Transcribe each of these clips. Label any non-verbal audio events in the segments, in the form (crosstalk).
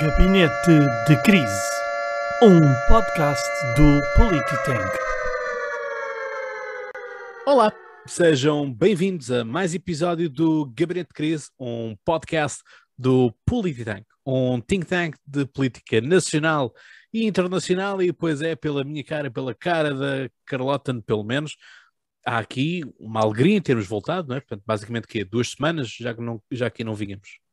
Gabinete de Crise, um podcast do Polititank. Olá, sejam bem-vindos a mais episódio do Gabinete de Crise, um podcast do Polititank, um think tank de política nacional e internacional, e depois é pela minha cara, pela cara da Carlota, pelo menos. Há aqui uma alegria em termos voltado, não é? Portanto, basicamente que duas semanas, já que, não, já que não vínhamos.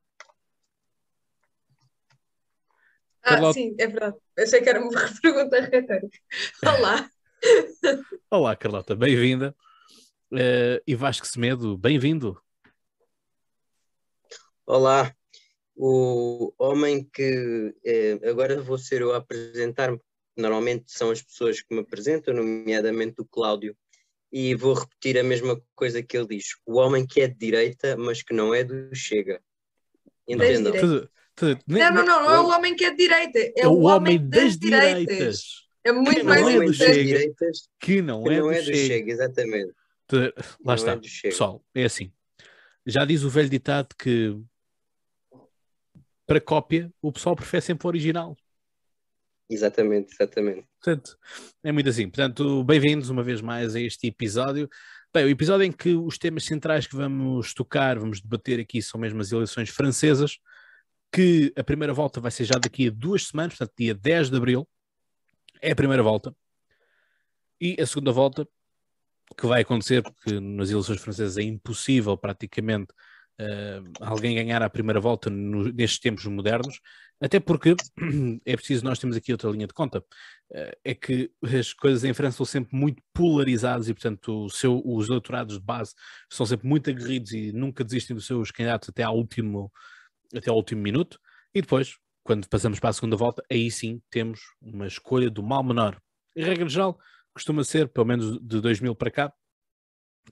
Ah, Carlota- sim, é verdade. Achei que era uma (laughs) pergunta retórica. Olá. Olá, Carlota, bem-vinda. Eh, e Vasco Semedo, bem-vindo. Olá, o homem que eh, agora vou ser eu a apresentar-me. Normalmente são as pessoas que me apresentam, nomeadamente o Cláudio, e vou repetir a mesma coisa que ele diz: o homem que é de direita, mas que não é do Chega. Entendam? Tudo- Não, não, não, não é o- homem que é de direita, é, É o homem das direitas. direitas, É muito Que mais é homem das Chega. que não que é não do é do Chega. Chega, exatamente. Te- Lá Não está. é. Pessoal, é assim. Já diz o velho ditado que para cópia o pessoal prefere sempre o original. Exatamente, exatamente. Portanto, é muito assim. Portanto, bem-vindos uma vez mais a este episódio. Bem, o episódio em que os temas centrais que vamos tocar, vamos debater aqui são mesmo as eleições francesas, que a primeira volta vai ser já daqui a duas semanas, portanto, dia 10 de abril. É a primeira volta. E a segunda volta, que vai acontecer, porque nas eleições francesas é impossível praticamente eh, alguém ganhar a primeira volta no- nestes tempos modernos, até porque (clears throat) é preciso, nós temos aqui outra linha de conta, eh, é que as coisas em França são sempre muito polarizadas e, portanto, seu- os eleitorados de base são sempre muito aguerridos e nunca desistem dos seus candidatos até ao último, até ao último minuto. E depois, quando passamos para a segunda volta, aí sim temos uma escolha do mal menor. Em regra geral, costuma ser, pelo menos de 2000 para cá,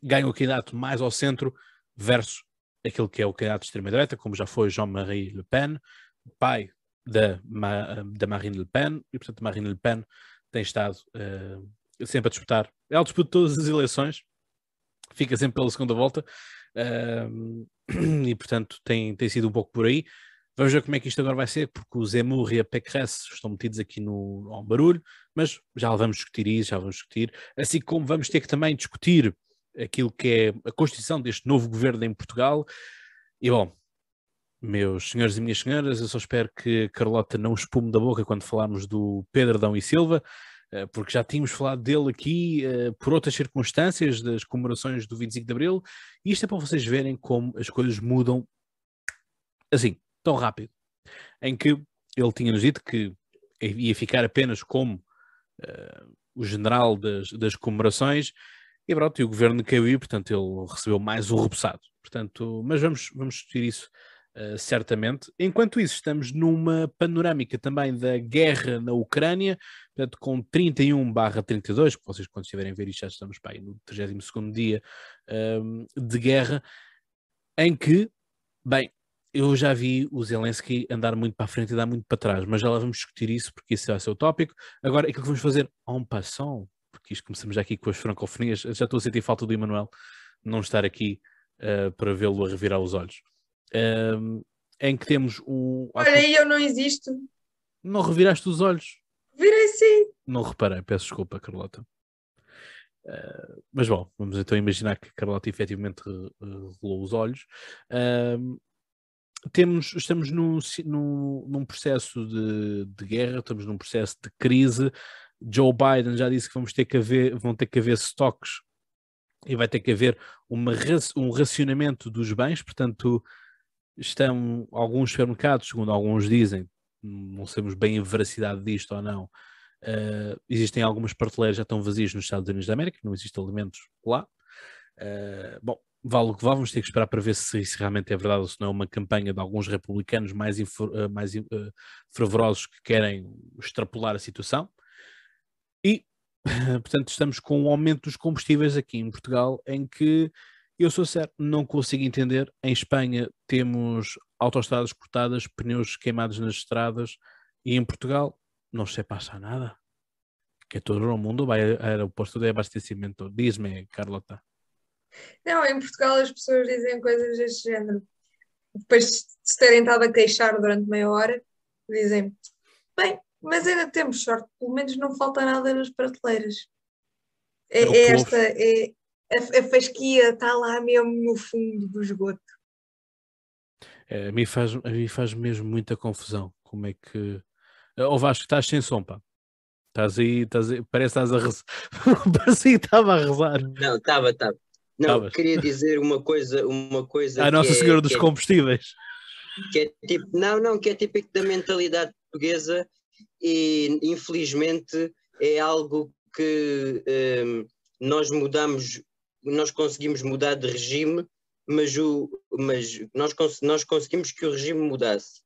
ganha o candidato mais ao centro versus aquele que é o candidato de extrema-direita, como já foi Jean-Marie Le Pen, pai da, da Marine Le Pen, e portanto Marine Le Pen tem estado eh, sempre a disputar. Ela disputa todas as eleições, fica sempre pela segunda volta, eh, (clears throat) e portanto tem, tem sido um pouco por aí. Vamos ver como é que isto agora vai ser, porque o Zemmour e a Pécresse estão metidos aqui no, ao barulho, mas já vamos discutir isso, já vamos discutir, assim como vamos ter que também discutir aquilo que é a constituição deste novo governo em Portugal. E bom, meus senhores e minhas senhoras, eu só espero que Carlota não espume da boca quando falarmos do Pedro Adão e Silva, porque já tínhamos falado dele aqui eh, por outras circunstâncias das comemorações do 25 de Abril, e isto é para vocês verem como as coisas mudam assim, tão rápido. Em que ele tinha-nos dito que ia ficar apenas como eh, o general das, das comemorações, e pronto, e o governo caiu e, portanto, ele recebeu mais um repousado. Portanto, mas vamos, vamos discutir isso Uh, certamente. Enquanto isso, estamos numa panorâmica também da guerra na Ucrânia, portanto, com 31 barra 32, que vocês quando estiverem a ver isto já estamos aí no 32º dia um, de guerra, em que, bem, eu já vi o Zelensky andar muito para a frente e dar muito para trás, mas já lá vamos discutir isso, porque esse vai ser o tópico. Agora, aquilo que vamos fazer en passant, porque isto começamos já aqui com as francofonias, já estou a sentir falta do Emanuel não estar aqui uh, para vê-lo a revirar os olhos um, em que temos um. Olha aí, eu não existo. Não reviraste os olhos? Virei sim. Não reparei, peço desculpa, Carlota. Uh, mas bom, vamos então imaginar que a Carlota efetivamente rolou os olhos. Uh, temos, estamos num, num, num processo de, de, guerra, estamos num processo de crise. Joe Biden já disse que vamos ter que haver, vão ter que haver estoques e vai ter que haver uma, um racionamento dos bens, portanto, estão alguns supermercados, segundo alguns dizem, não sabemos bem a veracidade disto ou não, uh, existem algumas prateleiras já estão vazias nos Estados Unidos da América, não existem alimentos lá. Uh, bom, vale o que vale, vamos ter que esperar para ver se isso realmente é verdade ou se não é uma campanha de alguns republicanos mais, uh, mais fervorosos que querem extrapolar a situação. E, (laughs) portanto, estamos com um aumento dos combustíveis aqui em Portugal, em que eu sou certo, não consigo entender. Em Espanha temos autoestradas cortadas, pneus queimados nas estradas e em Portugal não se passa nada. Que todo o mundo vai ao aeroporto de abastecimento. Diz-me, Carlota. Não, em Portugal as pessoas dizem coisas deste género. Depois de se terem estado a queixar durante meia hora, Dizem, bem, mas ainda temos sorte, pelo menos não falta nada nas prateleiras. É, É esta, é, a, a fasquia está lá mesmo no fundo do esgoto. É, a, mim faz, a mim faz mesmo muita confusão. Como é que. Ó Vasco, estás sem som, pá. Estás aí, estás aí parece que estás a rezar. (laughs) Parecia que estava a rezar. Não, estava, estava. Não, Tavas. queria dizer uma coisa, uma coisa A que Nossa é- Senhora dos que é- Combustíveis. que é tipo, não, não, que é típico da mentalidade portuguesa e infelizmente é algo que hum, nós mudamos, nós conseguimos mudar de regime, mas, o, mas nós, nós conseguimos que o regime mudasse,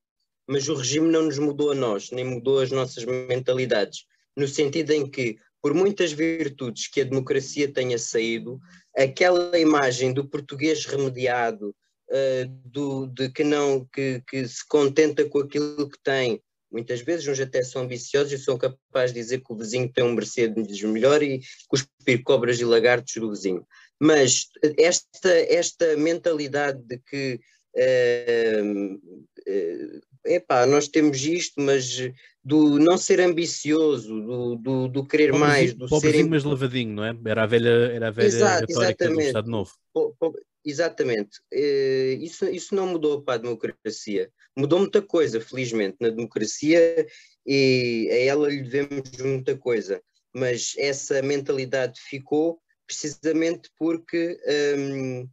mas o regime não nos mudou a nós, nem mudou as nossas mentalidades, no sentido em que, por muitas virtudes que a democracia tenha saído, aquela imagem do português remediado, uh, do, de que não que, que se contenta com aquilo que tem. Muitas vezes uns até são ambiciosos e são capazes de dizer que o vizinho tem um Mercedes melhor e cuspir cobras e lagartos do vizinho. Mas esta, esta mentalidade de que uh, uh, epá, nós temos isto, mas do não ser ambicioso, do, do, do querer mais, do Pobrezinho, ser mas lavadinho, não é? Era a velha, era a velha Exato, retórica do. Estado Novo. Po- po- Exatamente. Eh, Isso, isso não mudou para a democracia. Mudou muita coisa, felizmente, na democracia e a ela lhe devemos muita coisa. Mas essa mentalidade ficou precisamente porque hum,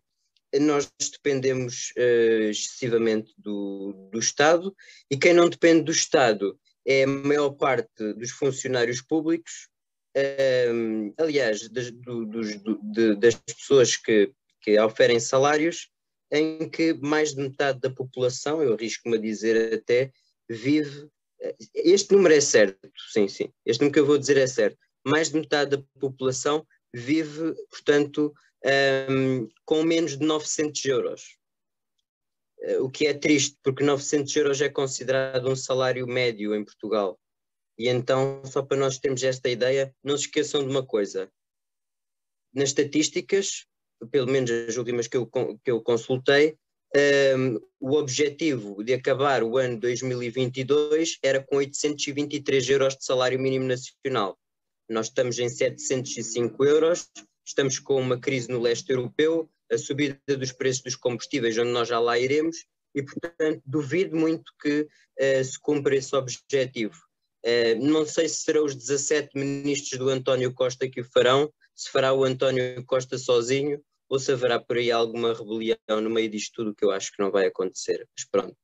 nós dependemos eh, excessivamente do, do Estado e quem não depende do Estado é a maior parte dos funcionários públicos, hum, aliás, das, do- dos- do- de- das pessoas que que oferem salários em que mais de metade da população, eu arrisco-me a dizer até, vive. Este número é certo, sim, sim. Este número que eu vou dizer é certo. Mais de metade da população vive, portanto, hum, com menos de 900 euros. Eh, O que é triste, porque 900 euros é considerado um salário médio em Portugal. E então, só para nós termos esta ideia, não se esqueçam de uma coisa. Nas estatísticas, pelo menos as últimas que eu, que eu consultei, um, o objetivo de acabar o ano 2022 era com 823 euros de salário mínimo nacional. Nós estamos em 705 euros, estamos com uma crise no leste europeu, a subida dos preços dos combustíveis, onde nós já lá iremos, e portanto duvido muito que eh, se cumpra esse objetivo. Eh, não sei se serão os 17 ministros do António Costa que o farão, se fará o António Costa sozinho, ou se haverá por aí alguma rebelião no meio disto tudo que eu acho que não vai acontecer. Mas pronto,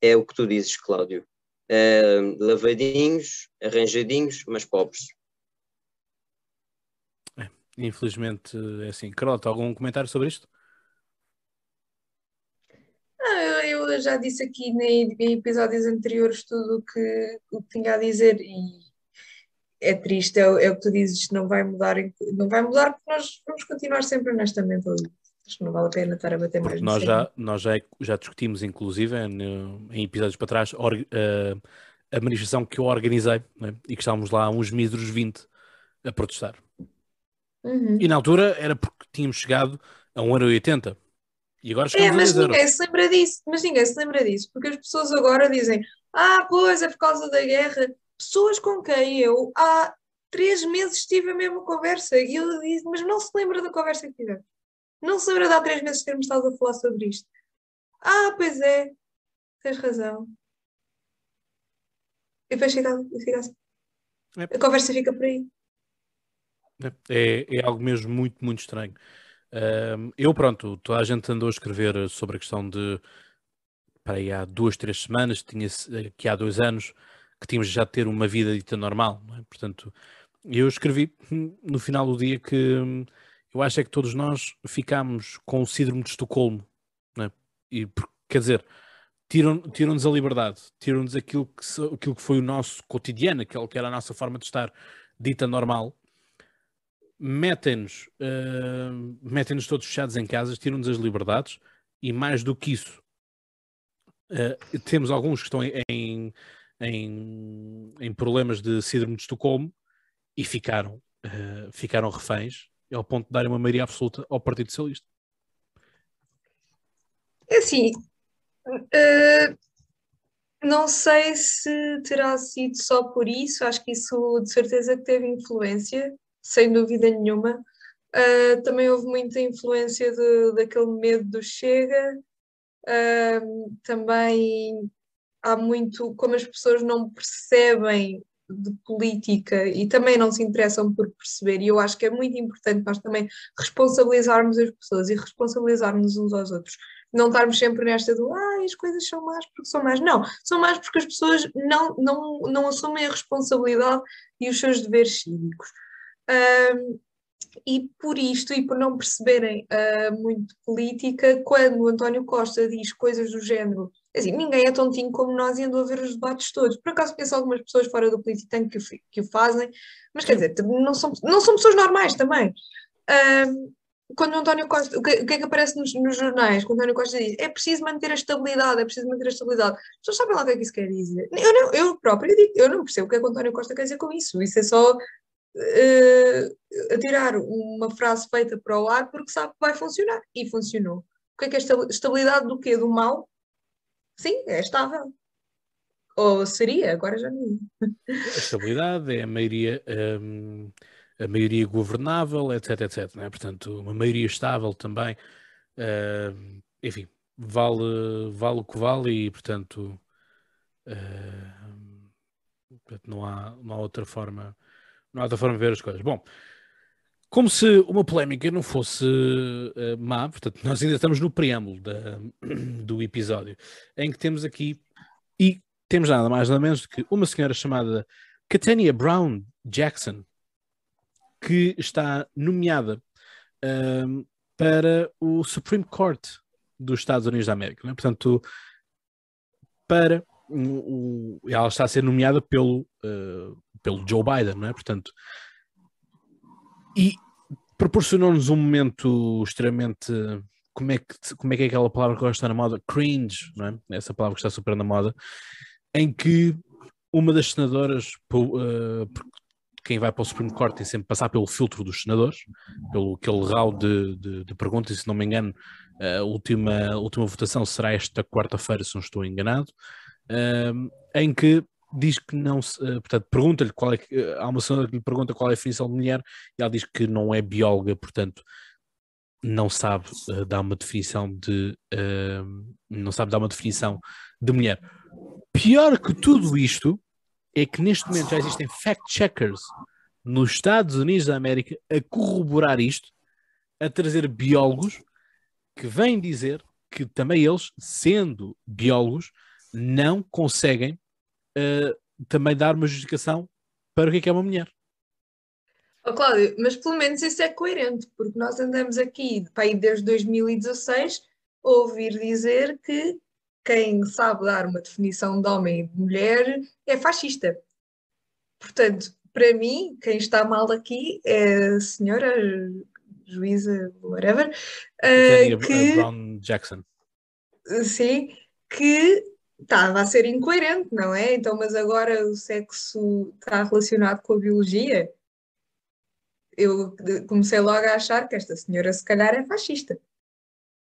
é o que tu dizes, Cláudio. Eh, lavadinhos, arranjadinhos, mas pobres. Infelizmente é assim. Carlota, algum comentário sobre isto? Ah, eu, eu já disse aqui em, episódios anteriores tudo o que, o que tinha a dizer e é triste, é, o- é o que tu dizes, não vai mudar, não vai mudar porque nós vamos continuar sempre nesta mentalidade. Acho que não vale a pena estar a bater mais Porque no nós já, nós já, já discutimos, inclusive, no- em episódios para trás, or- eh, a manifestação que eu organizei né? e que estávamos lá uns míseros 20 a protestar. Uhum. E na altura era porque tínhamos chegado a 1,80€. E agora É, mas 10 euros. ninguém se lembra disso, mas ninguém se lembra disso, porque as pessoas agora dizem, ah, pois é por causa da guerra. Pessoas com quem eu há três meses tive a mesma conversa e eu disse, mas não se lembra da conversa que tivemos. Não se lembra de há três meses termos estado a falar sobre isto. Ah, pois é, tens razão. E depois fica, fica assim. É. A conversa fica por aí. É, é algo mesmo muito, muito estranho. Eu, pronto, toda a gente andou a escrever sobre a questão de para aí há duas, três semanas, tinha que há dois anos, que tínhamos já de ter uma vida dita normal, é? Portanto, eu escrevi (laughs) no final do dia que hum, eu acho é que todos nós ficámos com o síndrome de Estocolmo, é? E, quer dizer, tiram- tiram-nos a liberdade, tiram-nos aquilo que, aquilo que foi o nosso cotidiano, aquilo que era a nossa forma de estar dita normal, metem-nos eh, metem-nos todos fechados em casas, tiram-nos as liberdades e mais do que isso, eh, temos alguns que estão em, em, em problemas de síndrome de Estocolmo e ficaram, eh, ficaram reféns ao ponto de darem uma maioria absoluta ao Partido Socialista. É assim, eh, Não sei se terá sido só por isso, acho que isso de certeza que teve influência, sem dúvida nenhuma. Uh, também houve muita influência de, daquele medo do Chega. Uh, também há muito, como as pessoas não percebem de política e também não se interessam por perceber, e eu acho que é muito importante nós também responsabilizarmos as pessoas e responsabilizarmos uns aos outros. Não estarmos sempre nesta do ah, as coisas são más porque são más. Não, são más porque as pessoas não, não, não assumem a responsabilidade e os seus deveres cívicos. Um, e por isto e por não perceberem uh, muito política, quando o António Costa diz coisas do género, assim, ninguém é tontinho como nós e andou a ver os debates todos. Por acaso conheço algumas pessoas fora do Polititank que, o, que o fazem, mas quer dizer, não são, não são pessoas normais também. Uh, quando o António Costa, o que, o que é que aparece nos, nos, jornais? Quando o António Costa diz é preciso manter a estabilidade, é preciso manter a estabilidade. As pessoas sabem lá o que é que isso quer dizer. Eu, não, eu próprio digo, eu não percebo o que é que o António Costa quer dizer com isso. Isso é só uh, a tirar uma frase feita para o ar porque sabe que vai funcionar. E funcionou. O que é que é estabilidade do quê? Do mal? Sim, é estável. Ou seria, agora já não. A estabilidade é a maioria, um, a maioria governável, etc, etc. Né? Portanto, uma maioria estável também. Uh, enfim, vale, vale o que vale e, portanto, uh, não, há, não há outra forma não há outra forma de ver as coisas. Bom, como se uma polémica não fosse uh, má, portanto, nós ainda estamos no preâmbulo da, (clears throat) do episódio, em que temos aqui, e temos nada mais nada menos do que uma senhora chamada Catania Brown Jackson, que está nomeada uh, para o Supreme Court dos Estados Unidos da América. Né? Portanto, para o, ela está a ser nomeada pelo, uh, pelo Joe Biden, não é? Portanto, e proporcionou-nos um momento extremamente. Como é, que, como é que é aquela palavra que agora está na moda? Cringe, não é? Essa palavra que está super na moda, em que uma das senadoras, uh, quem vai para o Supremo Court tem sempre passar pelo filtro dos senadores, pelo aquele round de, de, de perguntas, e se não me engano, a última, a última votação será esta quarta-feira, se não estou enganado em que diz que não se, uh, portanto, pergunta-lhe qual é que, uh, há uma senhora que lhe pergunta qual é a definição de mulher e ela diz que não é bióloga, portanto não sabe uh, dar uma definição de não sabe dar uma definição de mulher. Pior que tudo isto é que neste momento já existem fact-checkers nos Estados Unidos da América a corroborar isto, a trazer biólogos que vêm dizer que também eles, sendo biólogos, não conseguem uh, também dar uma justificação para o que é, que é uma mulher. Oh, Cláudio, mas pelo menos isso é coerente, porque nós andamos aqui para aí desde 2016 a ouvir dizer que quem sabe dar uma definição de homem e de mulher é fascista. Portanto, para mim, quem está mal aqui é a senhora juíza, whatever, uh, que, Brown Jackson. Sim, que estava a ser incoerente, não é? Então, mas agora o sexo está relacionado com a biologia. Eu comecei logo a achar que esta senhora se calhar é fascista.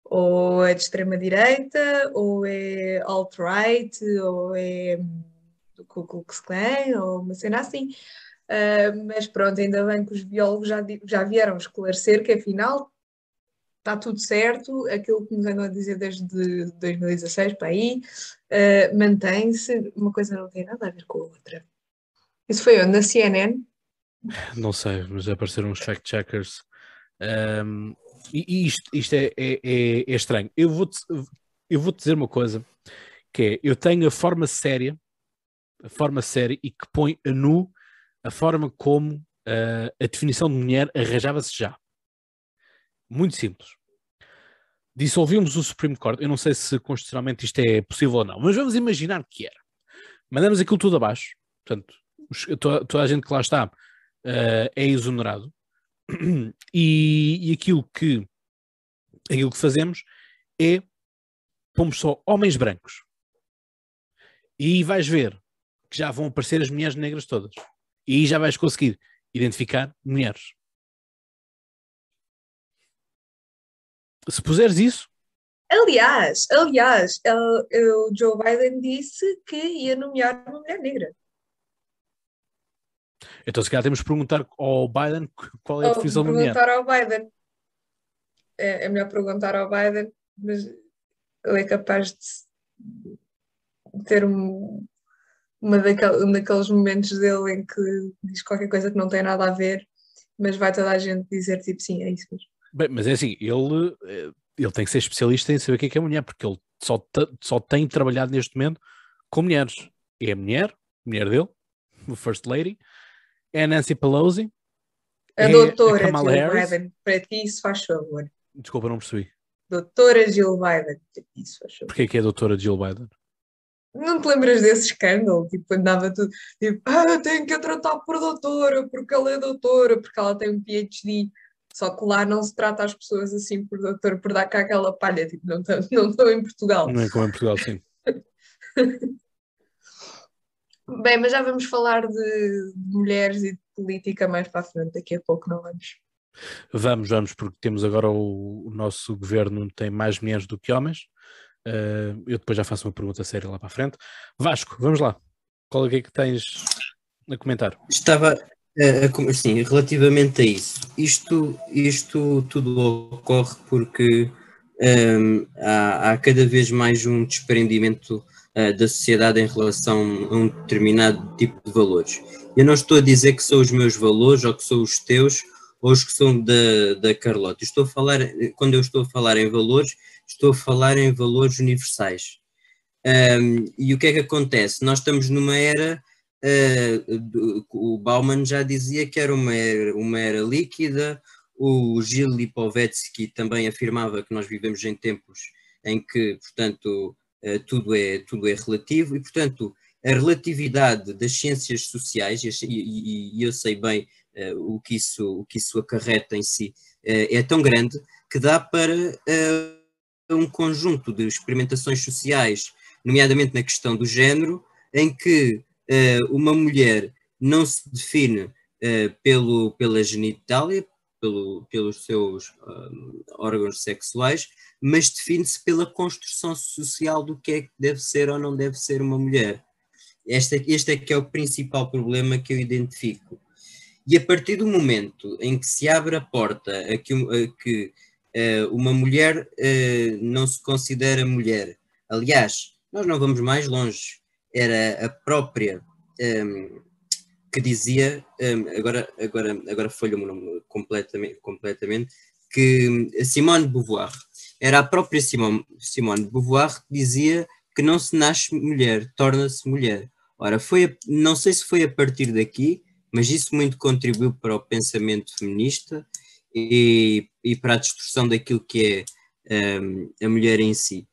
Ou é de extrema-direita, ou é alt-right, ou é do Ku Klux Klan, ou uma cena assim. Uh, mas pronto, ainda bem que os biólogos já, já vieram esclarecer que afinal está tudo certo, aquilo que nos andam a dizer desde 2016 para aí, uh, mantém-se, uma coisa não tem nada a ver com a outra. Isso foi onde? Na CNN? (laughs) Não sei, mas apareceram uns fact-checkers. Um, e, isto, isto é, é, é, é estranho. Eu vou-te eu vou dizer uma coisa, que é, eu tenho a forma séria, a forma séria e que põe a nu a forma como uh, a definição de mulher arranjava-se já. Muito simples dissolvimos o Supreme Court. Eu não sei se constitucionalmente isto é possível ou não, mas vamos imaginar que era. Mandamos aquilo tudo abaixo. Portanto, toda, toda a gente que lá está uh, é exonerado. E, e, aquilo, que, aquilo que fazemos é pomos só homens brancos. E vais ver que já vão aparecer as mulheres negras todas. E aí já vais conseguir identificar mulheres. Se puseres isso, Aliás, aliás, o Joe Biden disse que ia nomear uma mulher negra. Então, se calhar temos de perguntar ao Biden qual é a definição da mulher. perguntar ao Biden. É, é melhor perguntar ao Biden, mas ele é capaz de de ter um, uma daquel- um daqueles momentos dele em que diz qualquer coisa que não tem nada a ver, mas vai toda a gente dizer tipo sim, é isso mesmo. Bem, mas é assim, ele, eh, ele tem que ser especialista em saber o que é que é mulher, porque ele só, só tem trabalhado neste momento com mulheres. É a mulher, mulher dele, o First Lady, é a Nancy Pelosi, A É a doutora Kamala Jill Harris? Biden, para ti isso faz favor. desculpa, não percebi. Doutora Jill Biden, para ti isso faz favor. Porquê que é a doutora Jill Biden? Não te lembras desse escândalo? Tipo, andava tudo, tipo, ah, tenho que a tratar por doutora, porque ela é doutora, porque ela tem um PhD. Só que lá não se trata as pessoas assim por doutora, por dar cá aquela palha, tipo, não estão não em Portugal. Não é como em Portugal, sim. (laughs) Bem, mas já vamos falar de, de mulheres e de política mais para a frente, daqui a pouco não vamos. Vamos, vamos, porque temos agora o, o nosso governo tem mais mulheres do que homens. Eh, eu depois já faço uma pergunta séria lá para a frente. Vasco, vamos lá. Qual é que é que tens a comentar? Estava a com- assim, relativamente a isso. Isto, isto tudo ocorre porque hum, há, há cada vez mais um desprendimento ah, da sociedade em relação a um determinado tipo de valores. Eu não estou a dizer que são os meus valores ou que são os teus ou os que são da, da Carlota. Estou a falar, quando eu estou a falar em valores, estou a falar em valores universais. Hum, e o que é que acontece? Nós estamos numa era Uh, o Bauman já dizia que era uma era, uma era líquida, o Gil Lipovetsky também afirmava que nós vivemos em tempos em que, portanto, uh, tudo, é, tudo é relativo. E, portanto, a relatividade das ciências sociais, e, e- e eu sei bem uh, o, que isso, o que isso acarreta em si, é tão grande que dá para um conjunto de experimentações sociais, nomeadamente na questão do género, em que uma mulher não se define eh, pelo, pela genitália, pelo, pelos seus ah, órgãos sexuais, mas define-se pela construção social do que é que deve ser ou não deve ser uma mulher. Este, este é que é o principal problema que eu identifico. E a partir do momento em que se abre a porta a que, a que eh, uma mulher eh, não se considera mulher, aliás, nós não vamos mais longe, era a própria hum, que dizia, hum, agora, agora, agora folha-me o nome completamente, completamente, que a Simone de Beauvoir, era a própria Simone, Simone de Beauvoir que dizia que não se nasce mulher, torna-se mulher. Ora, foi a- não sei se foi a partir daqui, mas isso muito contribuiu para o pensamento feminista e, e para a destruição daquilo que é hum, a mulher em si.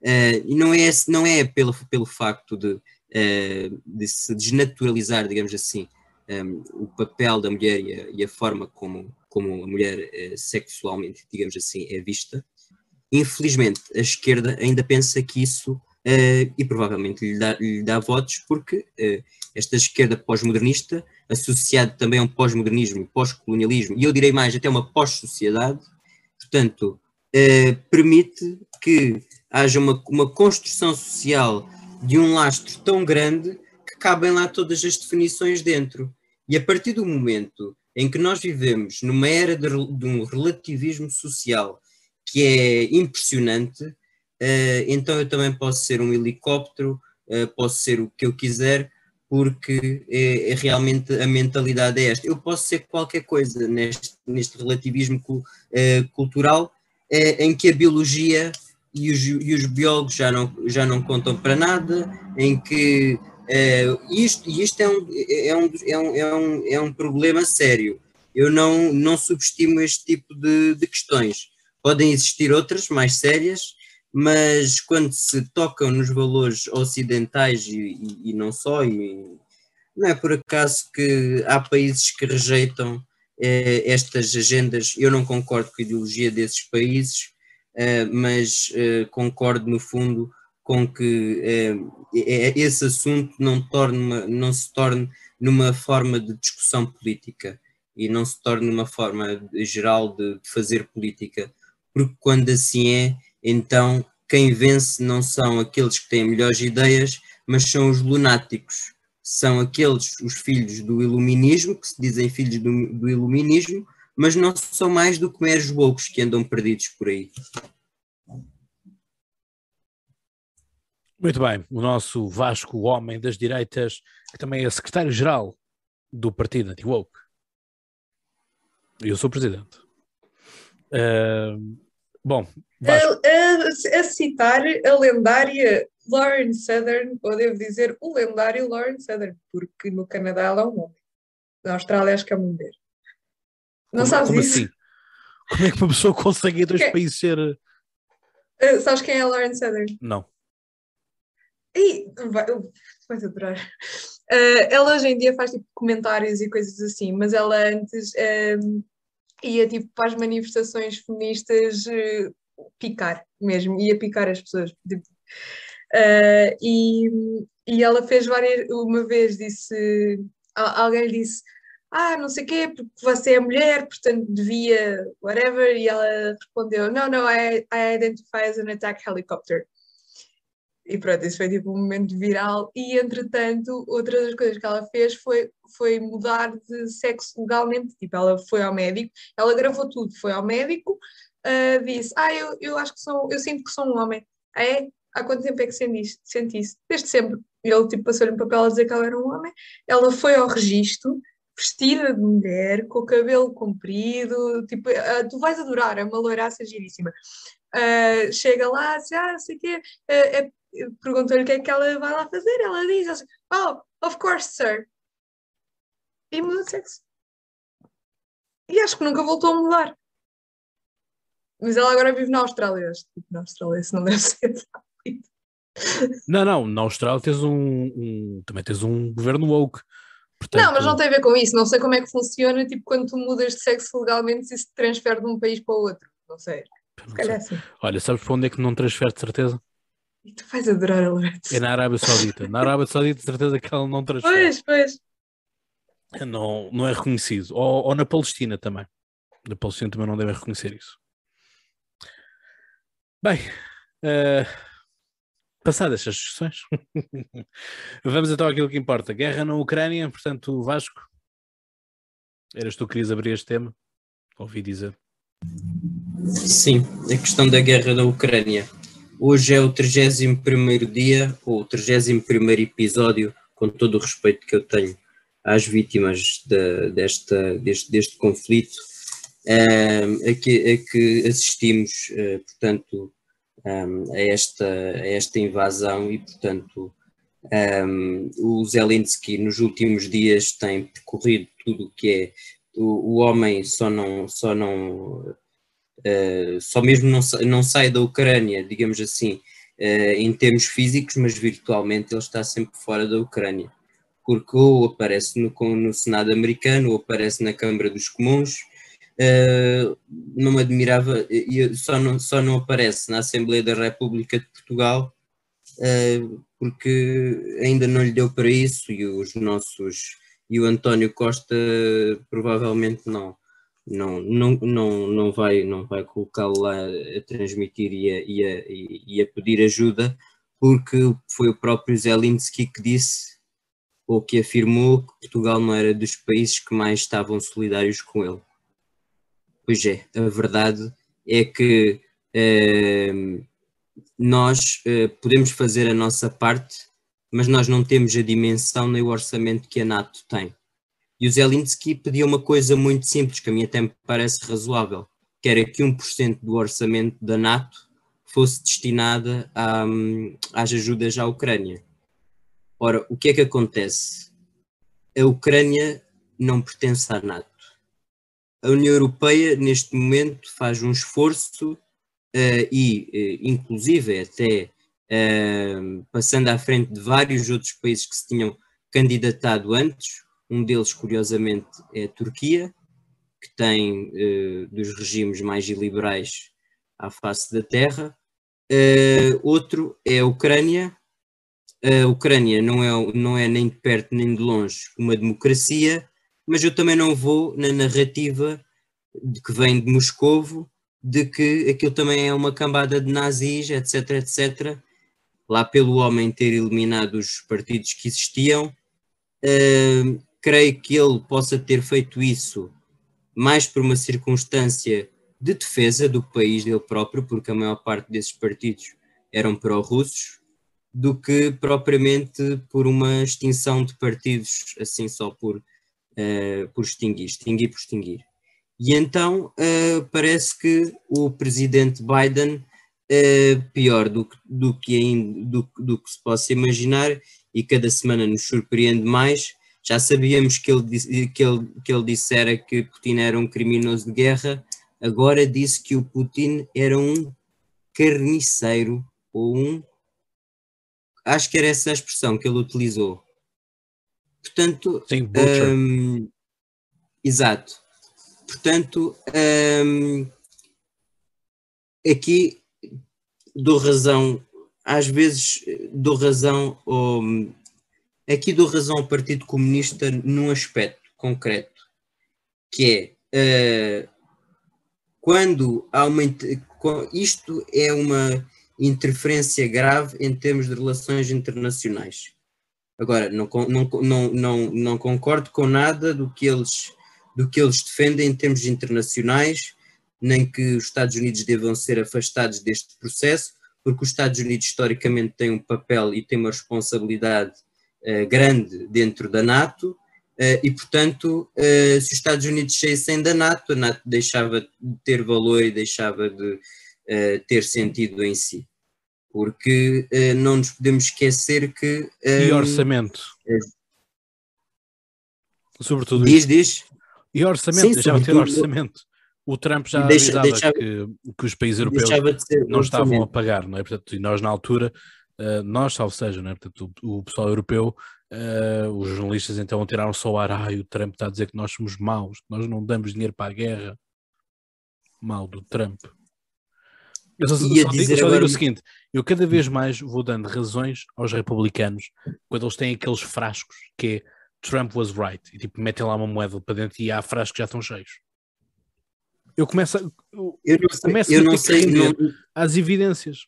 Uh, e não é, não é pelo, pelo facto de, uh, de se desnaturalizar, digamos assim, um, o papel da mulher e a, e a forma como, como a mulher uh, sexualmente, digamos assim, é vista. Infelizmente, a esquerda ainda pensa que isso, e provavelmente lhe dá, lhe dá votos, porque esta esquerda pós-modernista, associada também a um pós-modernismo, pós-colonialismo, e eu direi mais, até uma pós-sociedade, portanto, permite que haja uma, uma construção social de um lastro tão grande que cabem lá todas as definições dentro. E a partir do momento em que nós vivemos numa era de, de um relativismo social que é impressionante, uh, então eu também posso ser um helicóptero, uh, posso ser o que eu quiser, porque é, é, realmente a mentalidade é esta. Eu posso ser qualquer coisa neste, neste relativismo uh, cultural em que a biologia e os, e os, biólogos já não, já não contam para nada, em que isto, e isto é um, é, um, é, um, é, um, é um problema sério. Eu não, não subestimo este tipo de, de questões. Podem existir outras mais sérias, mas quando se tocam nos valores ocidentais e, e, e não só, e não é por acaso que há países que rejeitam eh, estas agendas. Eu não concordo com a ideologia desses países, mas uh, concordo no fundo com que uh, esse assunto não, torne uma, não se torne numa forma de discussão política e não se torne numa forma geral de, de fazer política, porque quando assim é, Então, quem vence não são aqueles que têm melhores ideias, mas são os lunáticos. São aqueles, os filhos do iluminismo, que se dizem filhos do, do iluminismo, mas não são mais do que meros loucos que andam perdidos por aí. Muito bem, o nosso Vasco, homem das direitas, que também é secretário-geral do partido anti-woke. Eu sou presidente. Uh, bom, a, a, a, citar a lendária Lauren Southern, ou devo dizer o lendário Lauren Southern, porque no Canadá ela é um homem, na Austrália acho que é uma mulher. Não como, sabes como isso? Assim? Como é que uma pessoa consegue em dois países ser. Uh, sabes quem é a Lauren Southern? Não. Ih, vai, vais adorar. Uh, ela hoje em dia faz tipo comentários e coisas assim, mas ela antes um, ia tipo para as manifestações feministas uh, picar mesmo, ia picar as pessoas. tipo. Uh, e, e ela fez várias, uma vez disse, al- alguém lhe disse, ah, não sei o quê, porque você é mulher, portanto devia, whatever, e ela respondeu, não, não, I, I identify as an attack helicopter. E pronto, isso foi tipo um momento viral. E entretanto, outra das coisas que ela fez foi, foi mudar de sexo legalmente. Tipo, ela foi ao médico, ela gravou tudo, foi ao médico, ah, disse: Ah, eu, eu acho que sou, eu sinto que sou um homem. Ah, é? Há quanto tempo é que sentiste? sentiste? Desde sempre. E ele tipo, passou-lhe um papel a dizer que ela era um homem. Ela foi ao registro, vestida de mulher, com o cabelo comprido. Tipo, ah, tu vais adorar, é uma loiraça giríssima. Ah, chega lá, diz, ah, não sei o quê, ah, é perguntou-lhe o que é que ela vai lá fazer. Ela diz assim, oh, of course, sir. E muda de sexo. E acho que nunca voltou a mudar. Mas ela agora vive na Austrália. Tipo, na Austrália isso não deve ser. (laughs) Não, não, na Austrália tens um, um- também tens um governo woke. Portanto, Não, mas não tem a ver com isso. Não sei como é que funciona, tipo, quando tu mudas de sexo legalmente, se isso te transfere de um país para o outro. Não sei. não Se calhar sei. sim. Olha, sabes para onde é que não transfere de certeza? E tu vais adorar a Loreto. É na Arábia Saudita. Na Arábia Saudita, de certeza que ela não transfere. Pois, pois. Não, não é reconhecido. Ou, ou na Palestina também. Na Palestina também não devem reconhecer isso. Bem, eh, passadas estas discussões, (laughs) vamos então àquilo que importa. Guerra na Ucrânia, portanto, Vasco, eras tu que querias abrir este tema? Ouvi dizer. Sim, a questão da guerra da Ucrânia. Hoje é o 31º dia, ou o 31º episódio, com todo o respeito que eu tenho às vítimas da- desta, deste, deste conflito, a, que, a que assistimos, eh, portanto, ehm, a, esta, a esta invasão e, portanto, ehm, o Zelensky nos últimos dias tem percorrido tudo o que é o, o homem só não, só não Uh, só mesmo não, não sai da Ucrânia, digamos assim, uh, em termos físicos, mas virtualmente ele está sempre fora da Ucrânia, porque ou aparece no, no Senado americano ou aparece na Câmara dos Comuns. Uh, não me admirava, e só não, só não aparece na Assembleia da República de Portugal, uh, porque ainda não lhe deu para isso, e os nossos e o António Costa provavelmente não não, não, não, não vai, não vai colocá-lo lá a transmitir e a, e, a, e- a pedir ajuda, porque foi o próprio Zelensky que disse, ou que afirmou, que Portugal não era dos países que mais estavam solidários com ele. Pois é, a verdade é que ehm, nós eh, podemos fazer a nossa parte, mas nós não temos a dimensão nem o orçamento que a NATO tem. E o Zelensky pedia uma coisa muito simples, que a mim até me parece razoável, que era que 1% do orçamento da NATO fosse destinada a, hum, às ajudas à Ucrânia. Ora, o que é que acontece? A Ucrânia não pertence à NATO. A União Europeia, neste momento, faz um esforço eh, e, eh, inclusive, até eh, passando à frente de vários outros países que se tinham candidatado antes, um deles, curiosamente, é a Turquia, que tem dos regimes mais iliberais à face da Terra. Outro é a Ucrânia. A Ucrânia não é, não é nem de perto nem de longe uma democracia, mas eu também não vou na narrativa de que vem de Moscovo de que aquilo também é uma cambada de nazis, etc, etc, lá pelo homem ter eliminado os partidos que existiam, uh, creio que ele possa ter feito isso mais por uma circunstância de defesa do país dele próprio, porque a maior parte desses partidos eram pró-russos, do que propriamente por uma extinção de partidos, assim só por, uh, por extinguir, extinguir por extinguir. E então uh, parece que o presidente Biden, uh, pior do, do, que ainda, do, do que se possa imaginar, e cada semana nos surpreende mais, já sabíamos que ele, que, ele, que ele dissera que Putin era um criminoso de guerra, agora disse que o Putin era um carniceiro ou um. Acho que era essa a expressão que ele utilizou. Portanto. Sim, um, exato. Portanto, um, aqui dou razão, às vezes dou razão ao, aqui dou razão ao Partido Comunista num aspecto concreto, que é uh, quando há uma isto é uma interferência grave em termos de relações internacionais. Agora, não, não, não, não, não concordo com nada do que, eles, do que eles defendem em termos internacionais, nem que os Estados Unidos devam ser afastados deste processo, porque os Estados Unidos historicamente têm um papel e têm uma responsabilidade uh, grande dentro da NATO, uh, e portanto, uh, se os Estados Unidos saíssem da NATO, a NATO deixava de ter valor e deixava de ter sentido em si porque uh, não nos podemos esquecer que. Um, e orçamento? É, Sobretudo diz, isso. diz. E orçamento, Sim, deixava de ter orçamento. O Trump já deixa, avisava deixava, que, que os países europeus não estavam a pagar, não é? Portanto, e nós na altura, uh, nós, salvo seja, não é? Portanto, o, o pessoal europeu, uh, os jornalistas então tiraram só o ar, ah, o Trump está a dizer que nós somos maus, que nós não damos dinheiro para a guerra. Mal do Trump. Eu só, só, digo, só agora... digo o seguinte: eu cada vez mais vou dando razões aos republicanos quando eles têm aqueles frascos que é Trump was right e tipo metem lá uma moeda para dentro e há frascos que já estão cheios. Eu começo a, eu, eu não sei, começo eu a não sei, não... às evidências.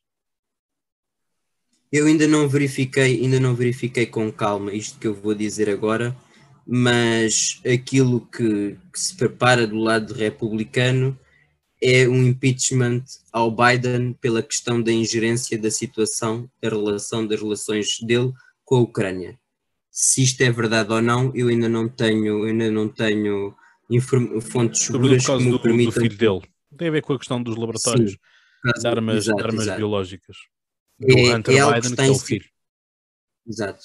Eu ainda não verifiquei, ainda não verifiquei com calma isto que eu vou dizer agora, mas aquilo que, que se prepara do lado republicano é um impeachment ao Biden pela questão da ingerência da situação, da relação das relações dele com a Ucrânia. Se isto é verdade ou não, eu ainda não tenho, ainda não tenho fontes seguras que me do, permitam. Do filho dele. Tem a ver com a questão dos laboratórios Sim, de armas, exato, armas exato. biológicas. Do é, Hunter é Biden, que, que é o filho. Exato.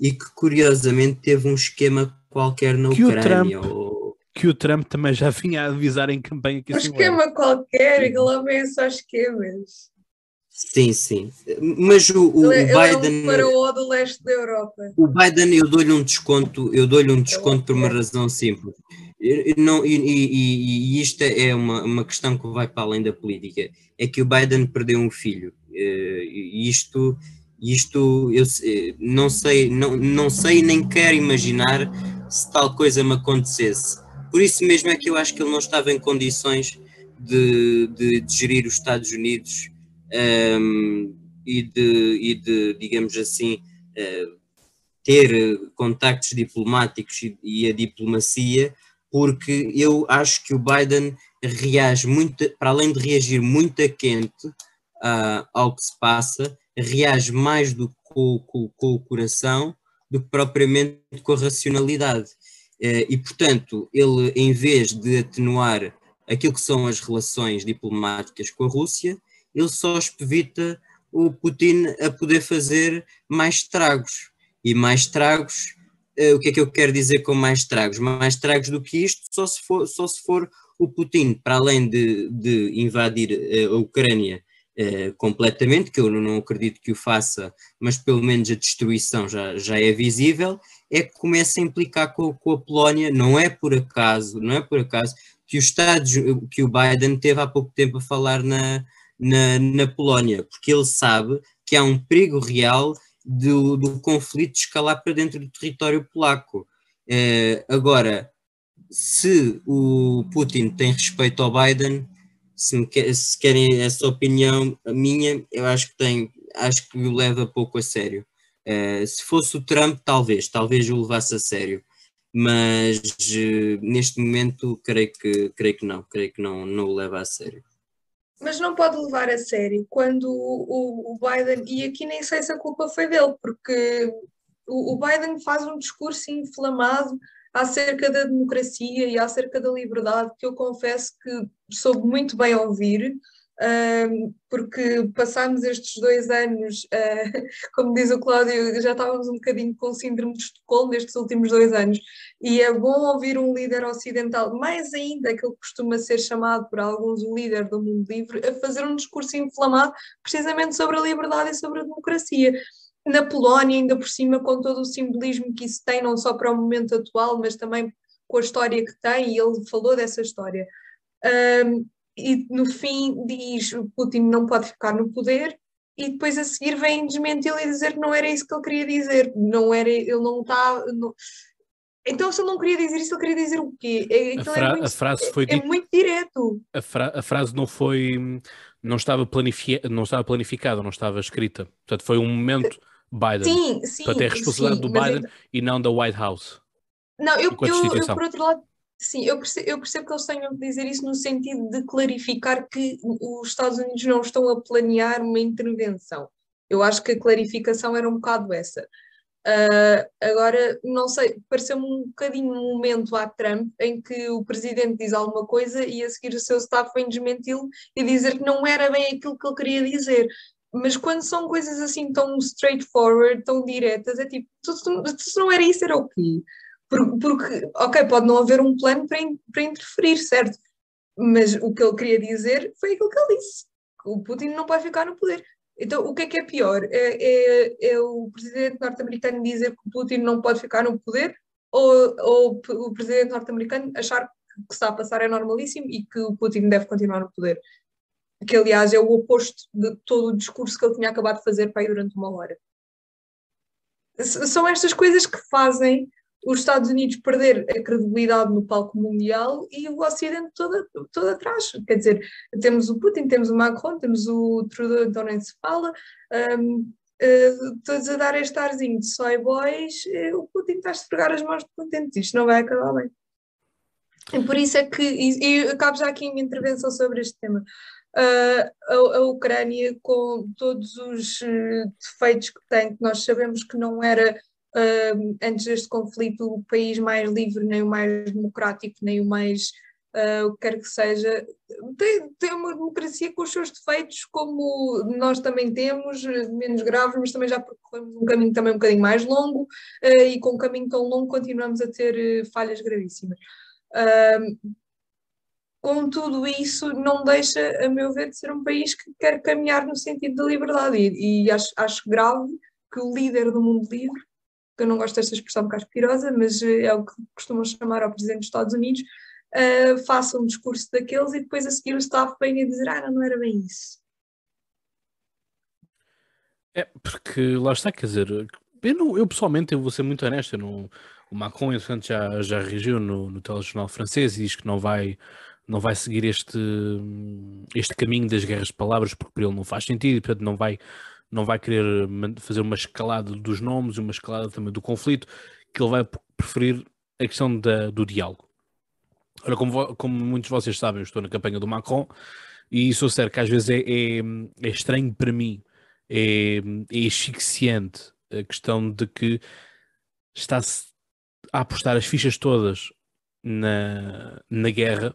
E que curiosamente teve um esquema qualquer na que Ucrânia. Ou que o Trump também já vinha a avisar em campanha que um esquema era. qualquer, ele lá vem só esquemas. Sim, sim. Mas o, o, ele, o Biden. Ele é o do leste da Europa. O Biden, eu dou-lhe um desconto, eu dou-lhe um desconto por uma razão simples. Eu, não, e, e, e, isto é uma, uma questão que vai para além da política. É que o Biden perdeu um filho. Eh, e isto, isto eu não sei, não, não sei nem quero imaginar se tal coisa me acontecesse por isso mesmo é que eu acho que ele não estava em condições de, de, de gerir os Estados Unidos um, e, de, e de, digamos assim, uh, ter contactos diplomáticos e, e, a diplomacia, porque eu acho que o Biden reage muito, para além de reagir muito a quente uh, ao que se passa, reage mais do com, com, com o coração do que propriamente com a racionalidade. Eh, e, portanto, ele, em vez de atenuar aquilo que são as relações diplomáticas com a Rússia, ele só espevita o Putin a poder fazer mais estragos. E mais estragos, eh, o que é que eu quero dizer com mais estragos? Mais estragos do que isto, só se for, só se for o Putin, para além de, de invadir eh, a Ucrânia eh, completamente, que eu não acredito que o faça, mas pelo menos a destruição já, já é visível, é que começa a implicar com, com a Polónia, não é por acaso, não é por acaso que o Estados, que o Biden teve há pouco tempo a falar na, na, na Polónia, porque ele sabe que há um perigo real do, do conflito escalar para dentro do território polaco. Eh, agora, se o Putin tem respeito ao Biden, se, me se querem essa opinião minha, eu acho que tem, acho que o leva pouco a sério. Eh, se fosse o Trump, talvez, talvez o levasse a sério, mas eh, neste momento creio que, creio que não, creio que não, não o leva a sério. Mas não pode levar a sério quando o, o Biden, e aqui nem sei se a culpa foi dele, porque o, o Biden faz um discurso inflamado acerca da democracia e acerca da liberdade, que eu confesso que soube muito bem ouvir, porque passámos estes dois anos, ah, (laughs) como diz o Cláudio, já estávamos um bocadinho com síndrome de Estocolmo nestes últimos dois anos, e é bom ouvir um líder ocidental, mais ainda aquele que costuma ser chamado por alguns o líder do mundo livre, a fazer um discurso inflamado precisamente sobre a liberdade e sobre a democracia. Na Polónia, ainda por cima, com todo o simbolismo que isso tem, não só para o momento atual, mas também com a história que tem, e ele falou dessa história. Um, e no fim diz o Putin não pode ficar no poder, e depois a seguir vem desmenti-lo e dizer que não era isso que ele queria dizer, não era, ele não está. não- Então, se ele não queria dizer isso, ele queria dizer o quê? É, A, aquilo fra- é, a muito, frase foi é dita, muito direto. a, fra- a frase não foi, não estava, planifi- não estava planificada, não estava escrita. Portanto, foi um momento Biden. Sim, sim. Portanto, é a responsabilidade sim, do Biden então- e não da White House. Não, eu, eu, eu, por outro lado, sim, eu percebo, eu percebo que eles tenham que dizer isso no sentido de clarificar que os Estados Unidos não estão a planear uma intervenção. Eu acho que a clarificação era um bocado essa. Ah, agora, não sei, pareceu-me um bocadinho um momento à Trump em que o presidente diz alguma coisa e a seguir o seu staff vem desmenti-lo e dizer que não era bem aquilo que ele queria dizer. Mas quando são coisas assim tão straightforward, tão diretas, é tipo, se não era isso, era o quê? Por- Porque, ok, pode não haver um plano para, in- para interferir, certo? Mas o que ele queria dizer foi aquilo que ele disse: que o Putin não pode ficar no poder. Então, o que é que é pior? É, é- é o presidente norte-americano dizer que o Putin não pode ficar no poder ou, ou o presidente norte-americano achar que o que está a passar é normalíssimo e que o Putin deve continuar no poder? Que, aliás, é o oposto de todo o discurso que ele tinha acabado de fazer para aí durante uma hora. São estas coisas que fazem os Estados Unidos perder a credibilidade no palco mundial e o Ocidente todo, todo atrás. Quer dizer, temos o Putin, temos o Macron, temos o Trudeau, então nem se fala, hum, eh, todos a dar este arzinho de soy boys, eh, o Putin está a esfregar as mãos de contente, isto não vai acabar bem. E por isso é que, e, e acabo já aqui a minha intervenção sobre este tema. Ah, a, a Ucrânia, com todos os eh, defeitos que tem, que nós sabemos que não era ah, antes deste conflito o país mais livre, nem o mais democrático, nem o mais ah, o que quer que seja, tem, tem uma democracia com os seus defeitos, como nós também temos, menos graves, mas também já percorremos um caminho também um bocadinho mais longo, eh, e com um caminho tão longo continuamos a ter eh, falhas gravíssimas. Com tudo isso, não deixa, a meu ver, de ser um país que quer caminhar no sentido da liberdade. E, e acho, acho grave que o líder do mundo livre, eu não gosto desta expressão porque acho pirosa, mas eh, é o que costumam chamar ao presidente dos Estados Unidos, eh, faça um discurso daqueles e depois a seguir o staff venha dizer: Ah, não, era bem isso. É, porque lá está, quer dizer, eu, não- eu pessoalmente, eu vou ser muito honesto, não- o Macron, entretanto, já, já reagiu no, no telejornal francês e diz que não vai, não vai seguir este, este caminho das guerras de palavras, porque para ele não faz sentido, e, portanto não vai, não vai querer fazer uma escalada dos nomes e uma escalada também do conflito, que ele vai preferir a questão da, do diálogo. Ora, como, como muitos de vocês sabem, eu estou na campanha do Macron e sou sério que às vezes é, é, é estranho para mim é, é asfixiante a questão de que está-se a apostar as fichas todas na, na guerra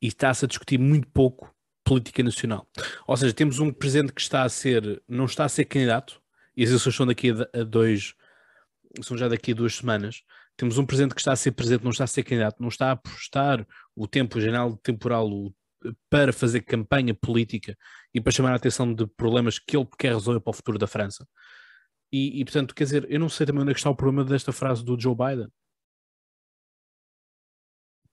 e está-se a discutir muito pouco política nacional. Ou seja, temos um presidente que está a ser, não está a ser candidato, e as eleições são daqui a, dois, são já daqui a duas semanas. Temos um presidente que está a ser presidente, não está a ser candidato, não está a apostar o tempo geral temporal o- para fazer campanha política e para chamar a atenção de problemas que ele quer resolver para o futuro da França. E, e, portanto, quer dizer, eu não sei também onde é que está o problema desta frase do Joe Biden.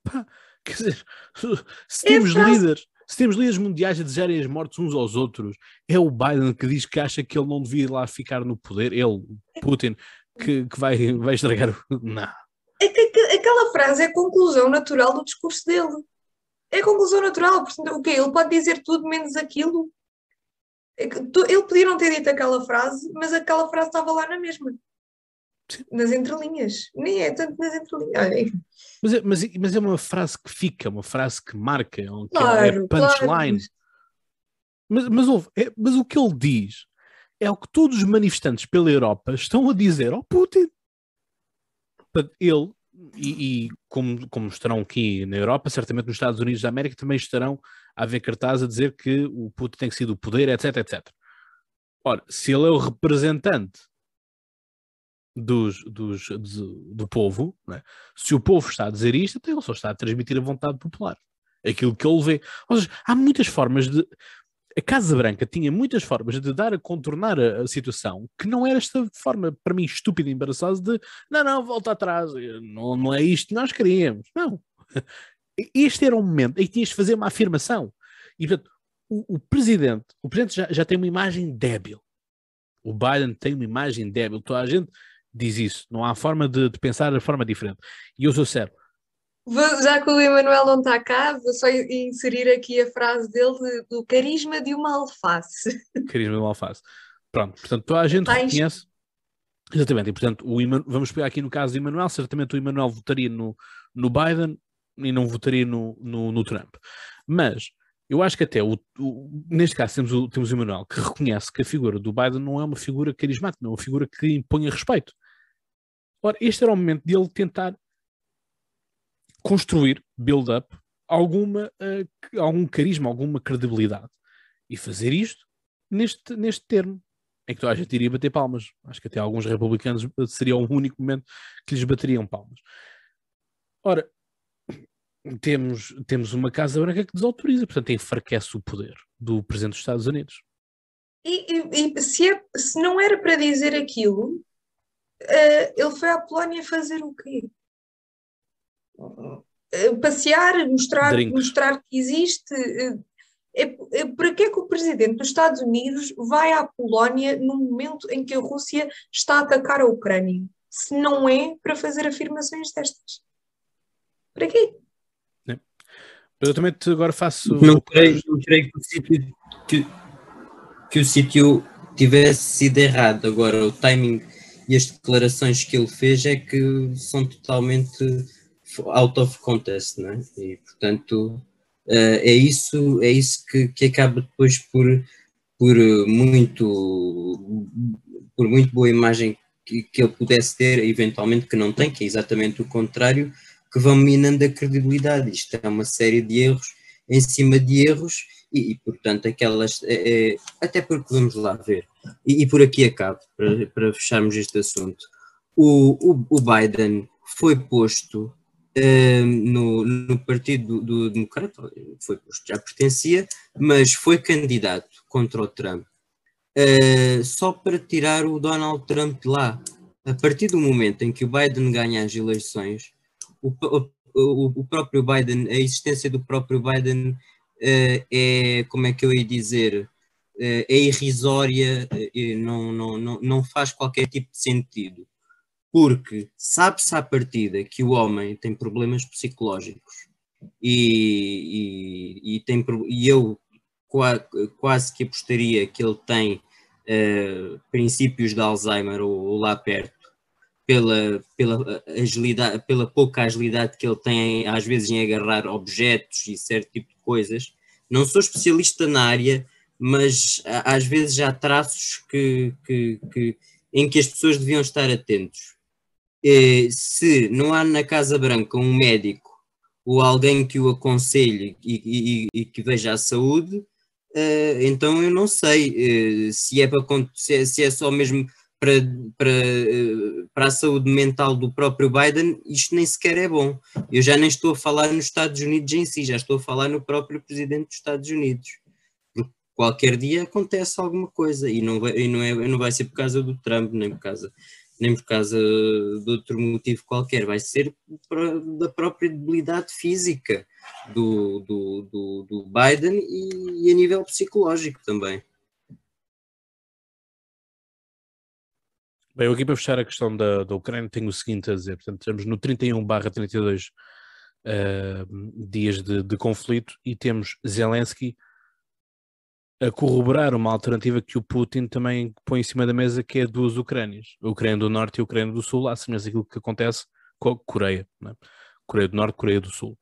Pá, quer dizer, (laughs) se É temos frase- líderes, se temos líderes mundiais a desejarem as mortes uns aos outros, é o Biden que diz que acha que ele não devia lá ficar no poder, ele, Putin, que, que vai, vai estragar. o- (laughs) Não. É que- aquela frase é a conclusão natural do discurso dele. É a conclusão natural. Portanto, o quê? Ele pode dizer tudo menos aquilo. É Ele podia não ter dito aquela frase, mas aquela frase estava lá na mesma. Nas entrelinhas. Nem é tanto nas entrelinhas. Ah, enfim. Mas é, mas, é- mas é uma frase que fica, uma frase que marca, é que é- Claro, é punchline. claro. Mas, mas, ouve, é- mas o que ele diz é o que todos os manifestantes pela Europa estão a dizer ao Putin. Ele, e, e como, como estarão aqui na Europa, certamente nos Estados Unidos da América também estarão a haver cartazes a dizer que o Putin tem que ser do poder, etc, etc. Ora, se ele é o representante dos, dos, do, do povo, não é? se o povo está a dizer isto, então ele só está a transmitir a vontade popular. Aquilo que ele vê. Ou seja, há muitas formas de. A Casa Branca tinha muitas formas de dar a contornar a, a situação que não era esta forma, para mim, estúpida e embaraçosa de não, não, volta atrás, não, não é isto que nós queríamos. Não. Este era um momento em que tinhas de fazer uma afirmação. E, portanto, o, o presidente, o presidente já, já tem uma imagem débil. O Biden tem uma imagem débil. Toda a gente diz isso. Não há forma de, de pensar de forma diferente. E eu sou sério. Vou- Já que o Emanuel não está cá, vou só inserir aqui a frase dele de- do carisma de uma alface. (laughs) carisma do alface. Pronto, portanto, toda a gente reconhece. Exatamente, e portanto, o Eman- vamos pegar aqui no caso do Emmanuel, certamente o Emmanuel votaria no, no Biden e não votaria no, no, no Trump. Mas eu acho que até, o, o- neste caso, temos o, temos o Emmanuel que reconhece que a figura do Biden não é uma figura carismática, não é uma figura que imponha respeito. Ora, este era o momento dele tentar construir, build up, alguma, que- algum carisma, alguma credibilidade. E fazer isto neste, neste termo, em que toda a gente iria bater palmas. Acho que até alguns republicanos eh, seria o único momento que lhes bateriam palmas. Ora, temos, temos uma Casa Branca que desautoriza, portanto, enfraquece o poder do Presidente dos Estados Unidos. E, e- e se, é- se não era para dizer aquilo, eh, ele foi à Polónia fazer o quê? Eh, passear, mostrar, mostrar que existe. eh, é, é, para que é que o presidente dos Estados Unidos vai à Polónia no momento em que a Rússia está a atacar a Ucrânia? Se não é para fazer afirmações destas. Para quê? Eu também te- agora faço. Não creio, não creio que o sítio que, que o sítio tivesse sido errado. Agora, o timing e as declarações que ele fez é que são totalmente out of contest, não é? E, portanto, eh, é isso, é isso que, que acaba depois por, por muito por muito boa imagem que, que ele pudesse ter, eventualmente que não tem, que é exatamente o contrário, que vão minando a credibilidade. Isto é uma série de erros em cima de erros e, e, portanto, aquelas. é, é, até porque vamos lá ver, e, e por aqui acabo, para, para fecharmos este assunto. O, o, o Biden foi posto eh, no, no Partido do, do Democrata, foi posto, já pertencia, mas foi candidato contra o Trump. eh, só para tirar o Donald Trump de lá. A partir do momento em que o Biden ganha as eleições, o, o, o- próprio Biden, a existência do próprio Biden eh, é, como é que eu ia dizer, é irrisória, eh, e não, não, não, não faz qualquer tipo de sentido. Porque sabe-se à partida que o homem tem problemas psicológicos e, e, e, tem, e eu qua- quase que apostaria que ele tem eh, princípios de Alzheimer ou, ou lá perto pela, pela, agilidade, pela pouca agilidade que ele tem às vezes em agarrar objetos e certo tipo de coisas. Não sou especialista na área, mas às vezes há traços que, que, que- em que as pessoas deviam estar atentos. Se não há na Casa Branca um médico ou alguém que o aconselhe e, e- e que veja a saúde, eh, então eu não sei eh, se, é para, se, é, se é só mesmo para, para, eh, para a saúde mental do próprio Biden, isto nem sequer é bom. Eu já nem estou a falar nos Estados Unidos em si, já estou a falar no próprio presidente dos Estados Unidos. Qualquer dia acontece alguma coisa e não vai, e não é, não vai ser por causa do Trump, nem por causa, nem por causa de outro motivo qualquer, vai ser por- da própria debilidade física do, do, do, do Biden e, e a nível psicológico também. Bem, eu aqui para fechar a questão da, da Ucrânia tenho o seguinte a dizer, portanto, estamos no 31 barra 32 uh, dias de, de, conflito e temos Zelensky a corroborar uma alternativa que o Putin também põe em cima da mesa, que é duas Ucrânias, a Ucrânia do Norte e a Ucrânia do Sul, à semelhança daquilo que acontece com a Coreia, é? Coreia do Norte Coreia do Sul.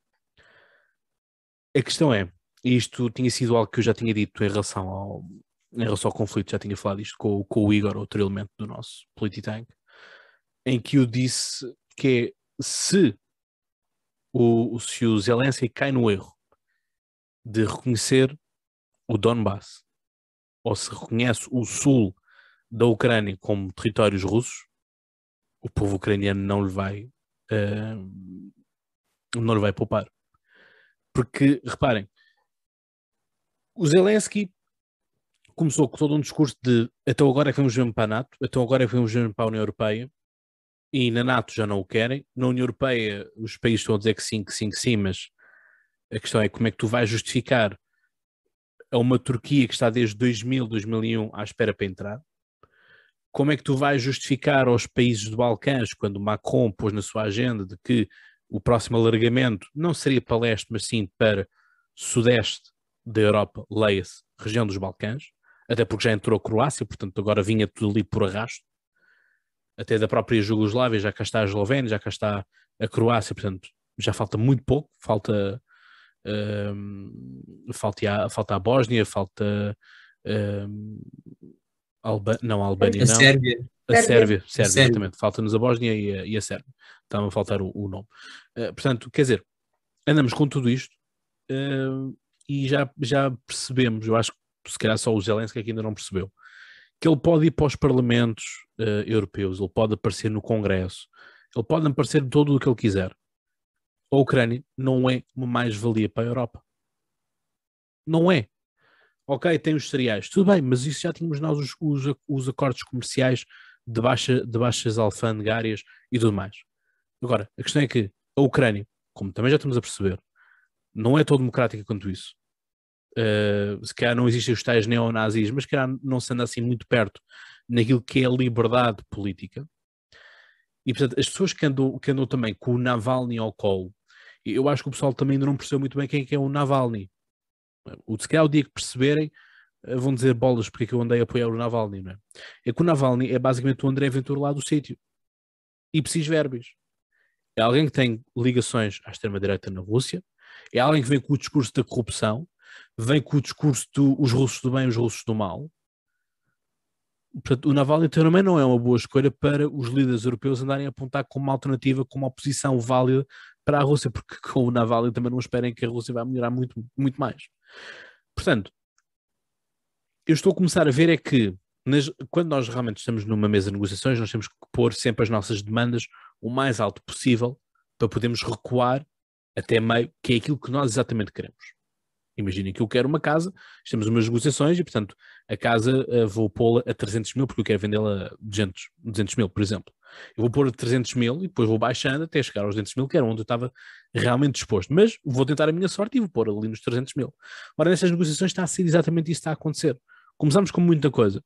A questão é, isto tinha sido algo que eu já tinha dito em relação ao, em relação ao conflito, já tinha falado isto com, com o Igor, outro elemento do nosso Polititank, em que eu disse que é se o, se o Zelensky cai no erro de reconhecer o Donbass, ou se reconhece o sul da Ucrânia como territórios russos, o povo ucraniano não lhe vai uh, não lhe vai poupar. Porque, reparem, o Zelensky começou com todo um discurso de até agora é que vamos mesmo para a NATO, até agora é que vamos mesmo para a União Europeia, e na NATO já não o querem. Na União Europeia, os países estão a dizer que sim, que sim, que sim, mas a questão é como é que tu vais justificar a uma Turquia que está desde 2000, 2001 à espera para entrar? Como é que tu vais justificar aos países do Balcãs, quando Macron pôs na sua agenda de que o próximo alargamento não seria para leste, mas sim para sudeste da Europa, leia-se, região dos Balcãs, até porque já entrou a Croácia, portanto agora vinha tudo ali por arrasto, até da própria Jugoslávia, já cá está a Eslovénia, já cá está a Croácia, portanto já falta muito pouco, falta um, falta, a, falta a Bósnia, falta um, Alba, não, a Albânia a não. Sérvia. A Sérvia, Sérvia, Sérvia. exatamente. Falta-nos a Bósnia e a, e a Sérvia. Está-me a faltar o, o nome. Uh, portanto, quer dizer, andamos com tudo isto uh, e já, já percebemos, eu acho que se calhar só o Zelensky é que ainda não percebeu, que ele pode ir para os parlamentos uh, europeus, ele pode aparecer no Congresso, ele pode aparecer todo o que ele quiser. A Ucrânia não é uma mais-valia para a Europa. Não é. Ok, tem os cereais, tudo bem, mas isso já tínhamos nós os, os, os acordos comerciais de, baixa, de baixas alfandegárias e tudo mais. Agora, a questão é que a Ucrânia, como também já estamos a perceber, não é tão democrática quanto isso. Uh, se calhar não existem os tais neonazis, mas se calhar não se anda assim muito perto naquilo que é a liberdade política. E portanto, as pessoas que andam, que andam também com o Navalny ao colo, eu acho que o pessoal também ainda não percebeu muito bem quem é, que é o Navalny. O, se calhar o dia que perceberem, eh, vão dizer bolas porque é que eu andei a apoiar o Navalny, não é? É que o Navalny é basicamente o André Ventura lá do sítio. E precis verbis. É alguém que tem ligações à extrema-direita na Rússia, é alguém que vem com o discurso da corrupção, vem com o discurso dos do, russos do bem os russos do mal. Portanto, o Navalny também não é uma boa escolha para os líderes europeus andarem a apontar como uma alternativa, como uma oposição válida para a Rússia, porque (laughs) com o Navalny também não esperem que a Rússia vai melhorar muito, muito mais. Portanto, eu estou a começar a ver é que nas, quando nós realmente estamos numa mesa de negociações, nós temos que pôr sempre as nossas demandas o mais alto possível para podermos recuar até meio, que é aquilo que nós exatamente queremos. Imaginem que eu quero uma casa, temos umas negociações e, portanto, a casa uh, vou pô-la a 300 mil porque eu quero vendê-la a 200, 200 mil, por exemplo. Eu vou pôr a 300 mil e depois vou baixando até chegar aos 200 mil, que era onde eu estava realmente disposto. Mas vou tentar a minha sorte e vou pôr ali nos 300 mil. Ora, nessas negociações está a ser exatamente isso que está a acontecer. Começamos com muita coisa.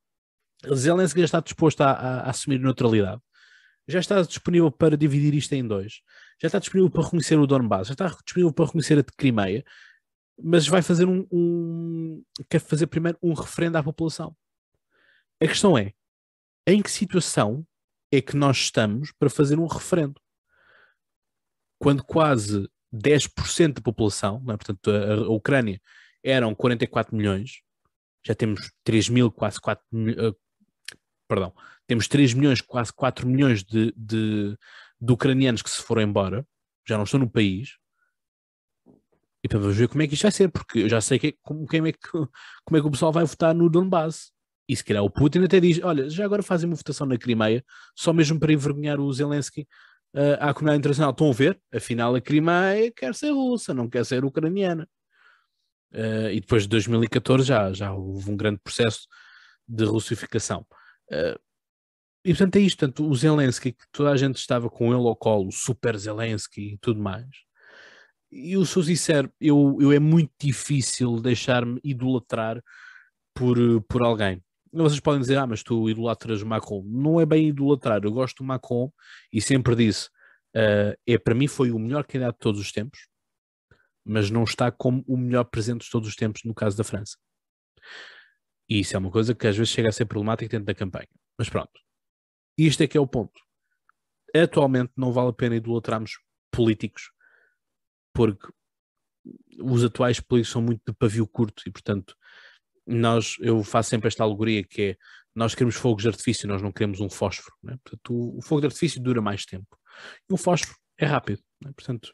Zelensky já está disposto a, a, a assumir neutralidade. Já está disponível para dividir isto em dois. Já está disponível para reconhecer o Donbass. Já está disponível para reconhecer a Crimeia. Mas vai fazer um, um. Quer fazer primeiro um referendo à população. A questão é: em que situação é que nós estamos para fazer um referendo? Quando quase 10% da população, é? portanto, a, a Ucrânia eram 44 milhões, já temos 3 mil, quase 4 milhões, perdão, temos 3 milhões, quase 4 milhões de, de, de, ucranianos que se foram embora, já não estão no país. E para ver como é que isto vai ser, porque eu já sei que, como, como, é que, como é que o pessoal vai votar no Donbass. E se calhar o Putin até diz: olha, já agora fazem uma votação na Crimeia, só mesmo para envergonhar o Zelensky uh, à comunidade internacional. Estão a ver? Afinal, a Crimeia quer ser russa, não quer ser ucraniana. Uh, e depois de 2014 já, já houve um grande processo de russificação. Uh, e portanto é isto, portanto, o Zelensky, que toda a gente estava com ele ao colo, o super Zelensky e tudo mais. E eu sou sincero, eu, eu é muito difícil deixar-me idolatrar por, por alguém. Vocês podem dizer, ah, mas tu idolatras Macron. Não é bem idolatrar, eu gosto do Macron e sempre disse, uh, é para mim foi o melhor candidato de todos os tempos, mas não está como o melhor presidente de todos os tempos no caso da França. E isso é uma coisa que às vezes chega a ser problemática dentro da campanha. Mas pronto. Isto é que é o ponto. Atualmente não vale a pena idolatrarmos políticos porque os atuais políticos são muito de pavio curto e, portanto, nós, eu faço sempre esta alegoria que é nós queremos fogos de artifício, nós não queremos um fósforo. Né? Portanto, o, o, fogo de artifício dura mais tempo. E o fósforo é rápido. Né? Portanto,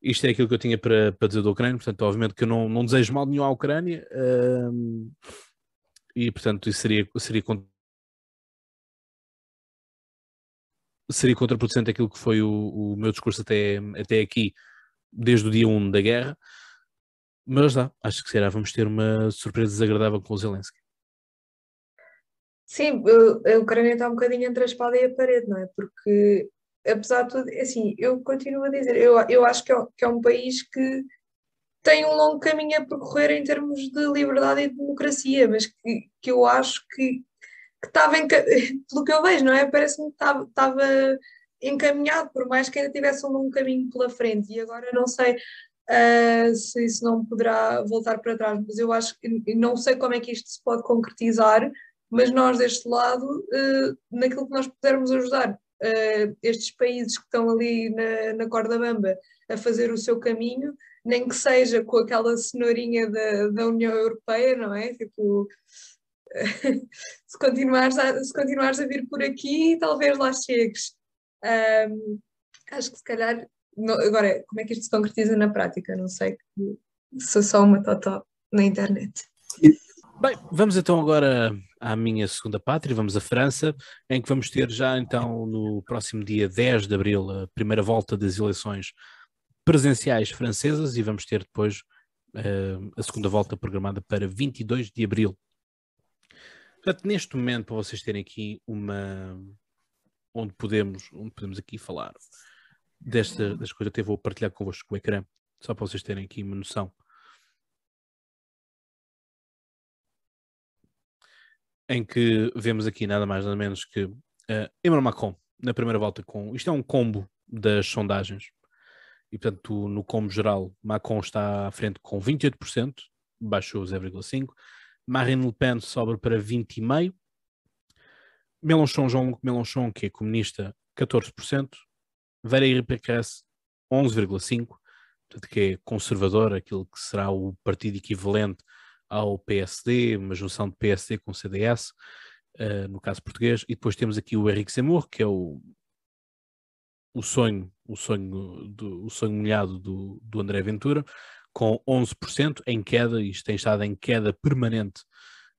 isto é aquilo que eu tinha para, para dizer da Ucrânia. Portanto, obviamente que eu não, não desejo mal nenhum à Ucrânia. Hum, e, portanto, isso seria, seria, seria contraproducente aquilo que foi o, o meu discurso até, até aqui, desde o dia 1 da guerra. Mas dá, acho que será, vamos ter uma surpresa desagradável com o Zelensky. Sim, a Ucrânia está um bocadinho entre a espada e a parede, não é? Porque, apesar de tudo, assim, eu continuo a dizer, eu, eu acho que é, que é um país que tem um longo caminho a percorrer em termos de liberdade e de democracia, mas que, que eu acho que, que estava, (laughs) pelo que eu vejo, não é? Parece-me que estava, estava encaminhado, por mais que ainda tivesse um longo caminho pela frente, e agora não sei uh, se isso não poderá voltar para trás, mas eu acho que não sei como é que isto se pode concretizar, mas nós deste lado, uh, naquilo que nós pudermos ajudar uh, estes países que estão ali na, na corda bamba a fazer o seu caminho, nem que seja com aquela cenourinha da, da União Europeia, não é? Tipo, (laughs) se, continuares a, se continuares a vir por aqui, talvez lá chegues. Um, acho que se calhar, agora, como é que isto se concretiza na prática? Não sei, sou só uma totó na internet. Bem, vamos então agora à minha segunda pátria, vamos à França, em que vamos ter já então no próximo dia 10 de abril a primeira volta das eleições presenciais francesas e vamos ter depois uh, a segunda volta programada para 22 de abril. Portanto, neste momento, para vocês terem aqui uma. onde podemos, onde podemos aqui falar desta, das coisas, até vou partilhar convosco o ecrã, só para vocês terem aqui uma noção. Em que vemos aqui nada mais nada menos que uh, Emmanuel Macron na primeira volta com isto é um combo das sondagens e portanto no combo geral Macron está à frente com 28%, baixou 0,5%, Marine Le Pen sobe para 20,5%, Mélenchon, João Mélenchon, que é comunista, 14%, Valérie Pécresse, 11,5%, portanto que é conservador, aquilo que será o partido equivalente ao PSD, uma junção de PSD com CDS, uh, eh, no caso português, e depois temos aqui o Henrique Zemmour, que é o, o sonho, o sonho, do, o sonho molhado do, do André Ventura, com 11% em queda, isto tem estado em queda permanente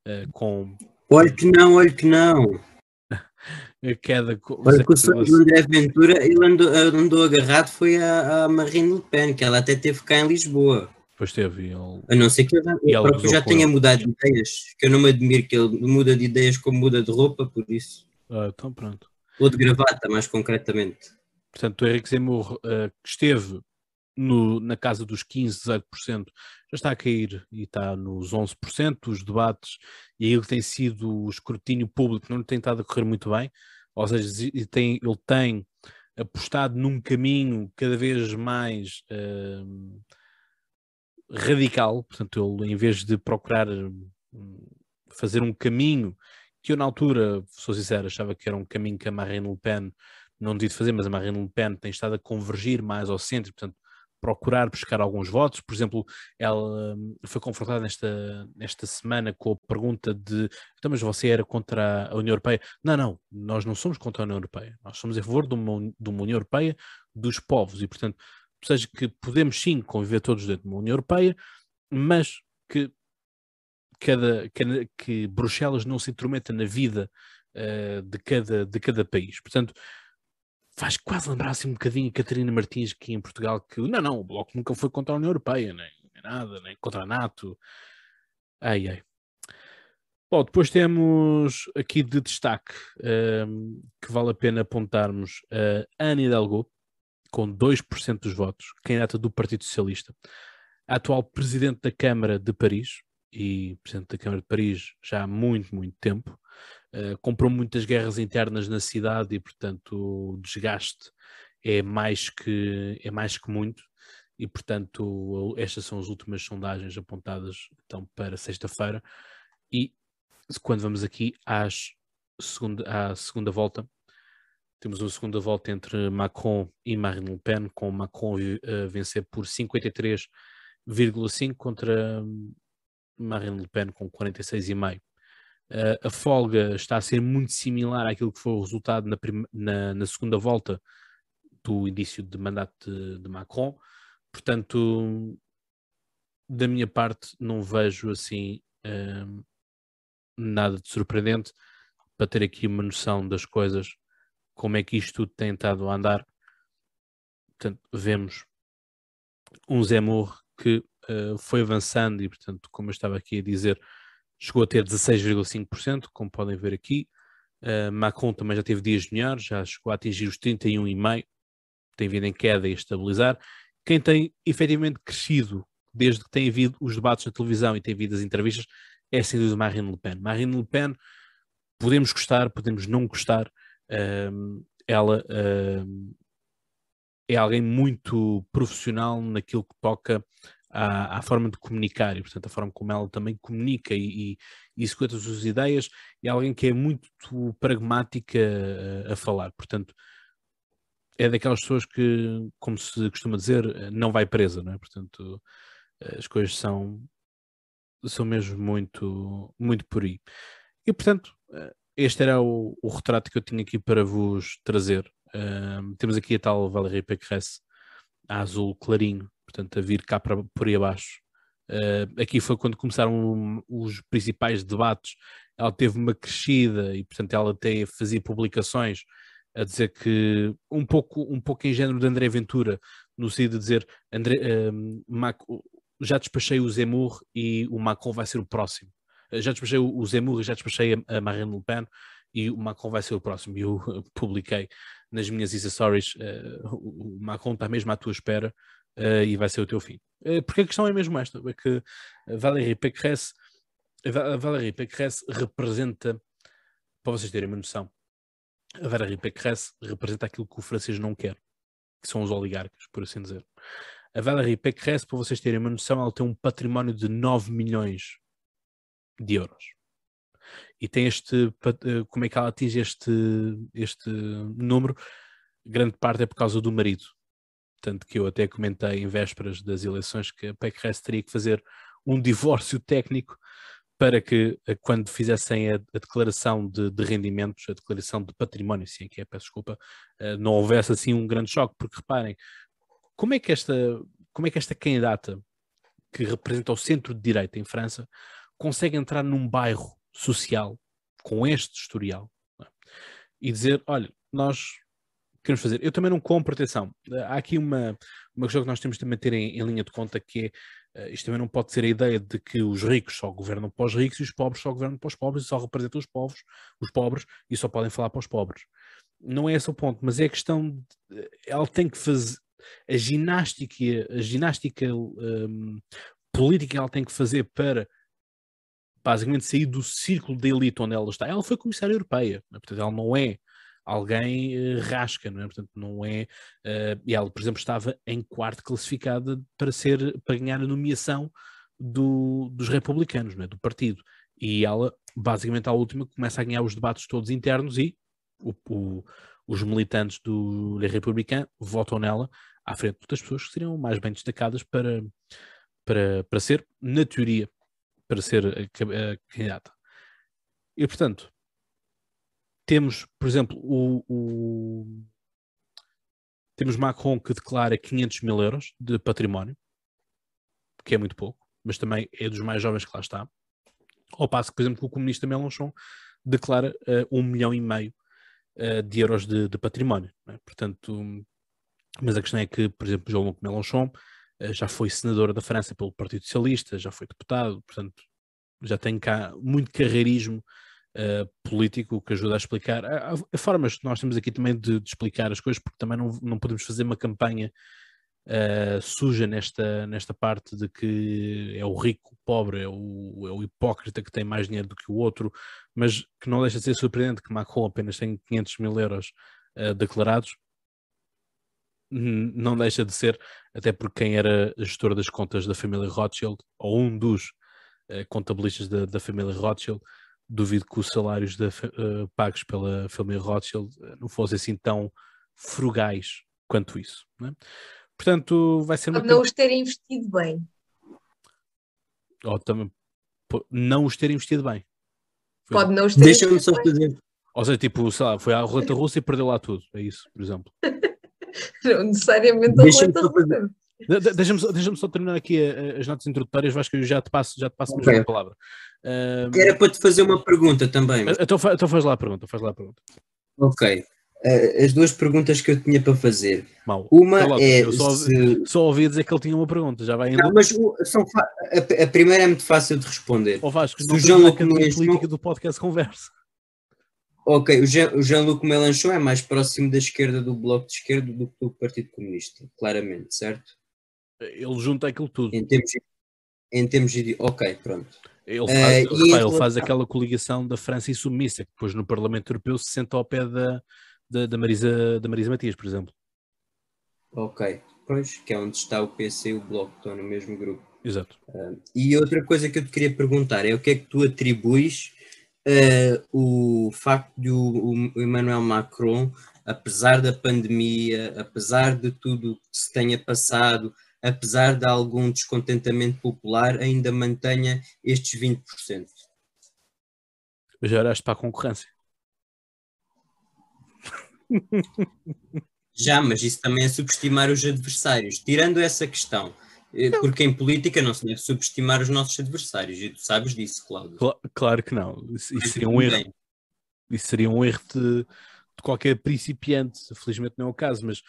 uh, com... Olha que não, olha que não! (laughs) a queda... Olha que o sonho do André Ventura, ele andou, andou agarrado foi a, a Marine Le Pen, que ela até teve cá em Lisboa. Depois teve. Ele... A não ser que ele, já tenha mudado de ideias, que eu não me admiro que ele muda de ideias como muda de roupa, por isso. Ah, então pronto. Ou de gravata, mais concretamente. Portanto, o Henrique Zemmour uh, esteve no, na casa dos 15, 18%, já está a cair e está nos 11%. Os debates e aí ele tem sido o escrutínio público, não tem estado a correr muito bem. Ou seja, ele tem, ele tem apostado num caminho cada vez mais. Uh, radical, portanto, ele em vez de procurar hum, fazer um caminho que eu na altura, sou sincero, achava que era um caminho que a Marine Le Pen não devia fazer, mas a Marine Le Pen tem estado a convergir mais ao centro, portanto, procurar buscar alguns votos. Por exemplo, ela hum, foi confrontada nesta, nesta semana com a pergunta de então, mas você era contra a União Europeia? Não, não, nós não somos contra a União Europeia, nós somos a favor de uma, de uma União Europeia dos povos e, portanto, ou seja, que podemos sim conviver todos dentro de uma União Europeia, mas que, cada, que, que Bruxelas não se intrometa na vida uh, de, cada, de cada país. Portanto, faz quase lembrar assim um bocadinho a Catarina Martins aqui em Portugal, que não, não, o Bloco nunca foi contra a União Europeia, nem, nada, nem contra a NATO. Ai, ai. Bom, depois temos aqui de destaque um, que vale a pena apontarmos a Ana Hidalgo, com 2% dos votos, candidata do Partido Socialista. A atual presidente da Câmara de Paris, e presidente da Câmara de Paris já há muito, muito tempo, uh, comprou muitas guerras internas na cidade e, portanto, o desgaste é mais que, é mais que muito e, portanto, estas são as últimas sondagens apontadas então, para sexta-feira. E quando vamos aqui às segunda, à segunda volta, temos uma segunda volta entre Macron e Marine Le Pen, com Macron a vencer por 53,5 contra Marine Le Pen com 46,5. Uh, a folga está a ser muito similar àquilo que foi o resultado na, na, na segunda volta do início de mandato de, de, Macron. Portanto, da minha parte, não vejo assim uh, nada de surpreendente para ter aqui uma noção das coisas, como é que isto tudo tem estado a andar. Portanto, vemos um Zemmour que uh, foi avançando e, portanto, como eu estava aqui a dizer, chegou a ter 16,5%, como podem ver aqui. Uh, Macron também já teve dias melhores, já chegou a atingir os 31,5%, tem vindo em queda e estabilizar. Quem tem efetivamente crescido desde que tem havido os debates na televisão e tem havido as entrevistas é sem dúvida Marine Le Pen. Marine Le Pen, podemos gostar, podemos não gostar, uh, ela uh, é alguém muito profissional naquilo que toca à, à, forma de comunicar e, portanto, a forma como ela também comunica e, e, e executa as suas ideias, é alguém que é muito pragmática a, a falar, portanto, é daquelas pessoas que, como se costuma dizer, não vai presa, não é? Portanto, as coisas são, são mesmo muito, muito por aí. E, portanto, este era o, o retrato que eu tinha aqui para vos trazer. temos aqui a tal Valérie Pécresse, a azul clarinho, portanto, a vir cá para, por aí abaixo. Uh, aqui foi quando começaram os principais debates. Ela teve uma crescida e, portanto, ela até fazia publicações a dizer que um pouco, um pouco em género de André Ventura, no sentido de dizer André, uh, Mac, já despachei o Zemmour e o Macron vai ser o próximo. Uh, já despachei o Zemmour e já despachei a, a Marine Le Pen e o Macron vai ser o próximo. E eu (laughs) publiquei nas minhas Insta Stories, o Macron está mesmo à tua espera uh, e vai ser o teu fim. Uh, porque a questão é mesmo esta, é que Valérie Pécresse, Valérie Pécresse representa, para vocês terem uma noção, a Valérie Pécresse representa aquilo que o francês não quer, que são os oligarcas, por assim dizer. A Valérie Pécresse, para vocês terem uma noção, ela tem um património de 9 milhões de euros. E tem este, eh, como é que ela atinge este, este número? Grande parte é por causa do marido, tanto que eu até comentei em vésperas das eleições que a PECRES teria que fazer um divórcio técnico para que, eh, quando fizessem a, a declaração de, de, rendimentos, a declaração de património, sim, que é, peço desculpa, uh, não houvesse assim um grande choque, porque reparem, como é que esta, como é que esta candidata que representa o centro de direita em França consegue entrar num bairro social com este historial é? e dizer, olha, nós queremos fazer. Eu também não compro, atenção, há aqui uma, uma questão que nós temos também a ter em, em linha de conta que é, uh, isto também não pode ser a ideia de que os ricos só governam para os ricos e os pobres só governam para os pobres e só representam os povos, os pobres e só podem falar para os pobres. Não é esse o ponto, mas é a questão, de, ela tem que fazer, a ginástica, a ginástica um, política ela tem que fazer para basicamente sair do círculo de elite onde ela está. Ela foi comissária europeia, portanto ela não é alguém uh, rasca, não é? Portanto, não é. Uh, e ela, por exemplo, estava em quarto classificada para ser para ganhar a nomeação do, dos republicanos, não é? do partido. E ela, basicamente, à última, começa a ganhar os debates todos internos e o, o, os militantes do Le Républicain votam nela à frente das pessoas que seriam mais bem destacadas para, para, para ser, na teoria, para ser a, a candidata. E, portanto, temos, por exemplo, o, o, temos Macron que declara 500 mil euros de património, que é muito pouco, mas também é dos mais jovens que lá está. Ao passo que, por exemplo, o comunista Mélenchon declara uh, um milhão e meio uh, de euros de, de património. É? Portanto, mas a questão é que, por exemplo, Jean-Luc Mélenchon uh, já foi senador da França pelo Partido Socialista, já foi deputado, portanto, já tem cá muito carreirismo uh, político que ajuda a explicar. Há, há, formas que nós temos aqui também de, de, explicar as coisas, porque também não, não podemos fazer uma campanha uh, suja nesta, nesta parte de que é o rico, o pobre, é o, é o hipócrita que tem mais dinheiro do que o outro, mas que não deixa de ser surpreendente que Macron apenas tem 500 mil euros uh, declarados. Não deixa de ser, até porque quem era gestor das contas da família Rothschild, ou um dos eh, contabilistas da, da família Rothschild, duvido que os salários da eh, pagos pela família Rothschild eh, não fossem assim tão frugais quanto isso. né? Portanto, vai ser uma Pode não os terem investido bem. ou também não os ter investido bem. Foi- Pode não os terem Deixa-me só investido bem. fazer. Ou seja, tipo, sei lá, foi à roleta russa e perdeu lá tudo. É isso, por exemplo. (laughs) Não necessariamente a roleta russa. De- de- Deixa-me só, deixa-me só terminar aqui a- a- as notas introdutórias, Vasco, eu já te passo, já te passo mesmo Ok. a palavra. Ahm, Era para te fazer uma pergunta também. mas- então, fa- então faz lá a pergunta, faz lá a pergunta. Ok. Eh, as duas perguntas que eu tinha para fazer. Mal. Uma Cala-te, é eu só, se- só ouvi dizer que ele tinha uma pergunta, já vai indo. Não, mas o- são a, a primeira é muito fácil de responder. Ó Vasco, se o tens João na Luc cadeia Nunes política do podcast Conversa. Ok, o Jean- o Jean-Luc Mélenchon é mais próximo da esquerda do Bloco de Esquerda do que do Partido Comunista, claramente, certo? Ele junta aquilo tudo. Em termos, em termos de... Ok, pronto. Ele faz, Eh, e repara, em ele faz aquela coligação da França insubmissa, que depois no Parlamento Europeu se senta ao pé da, da, da Marisa, da Marisa Matias, por exemplo. Ok, pois, que é onde está o PC e o Bloco, estão no mesmo grupo. Exato. E outra coisa que eu te queria perguntar é o que é que tu atribuis eh, o facto de o, o Emmanuel Macron, apesar da pandemia, apesar de tudo que se tenha passado, apesar de algum descontentamento popular, ainda mantenha estes 20%? Já olhaste para a concorrência. Já, mas isso também é subestimar os adversários. Tirando essa questão, eh, porque em política não se deve subestimar os nossos adversários, e tu sabes disso, Cláudio. Cla- claro que não. Isso, isso seria um erro. Isso seria um erro de, de qualquer principiante. Felizmente não é o caso, mas,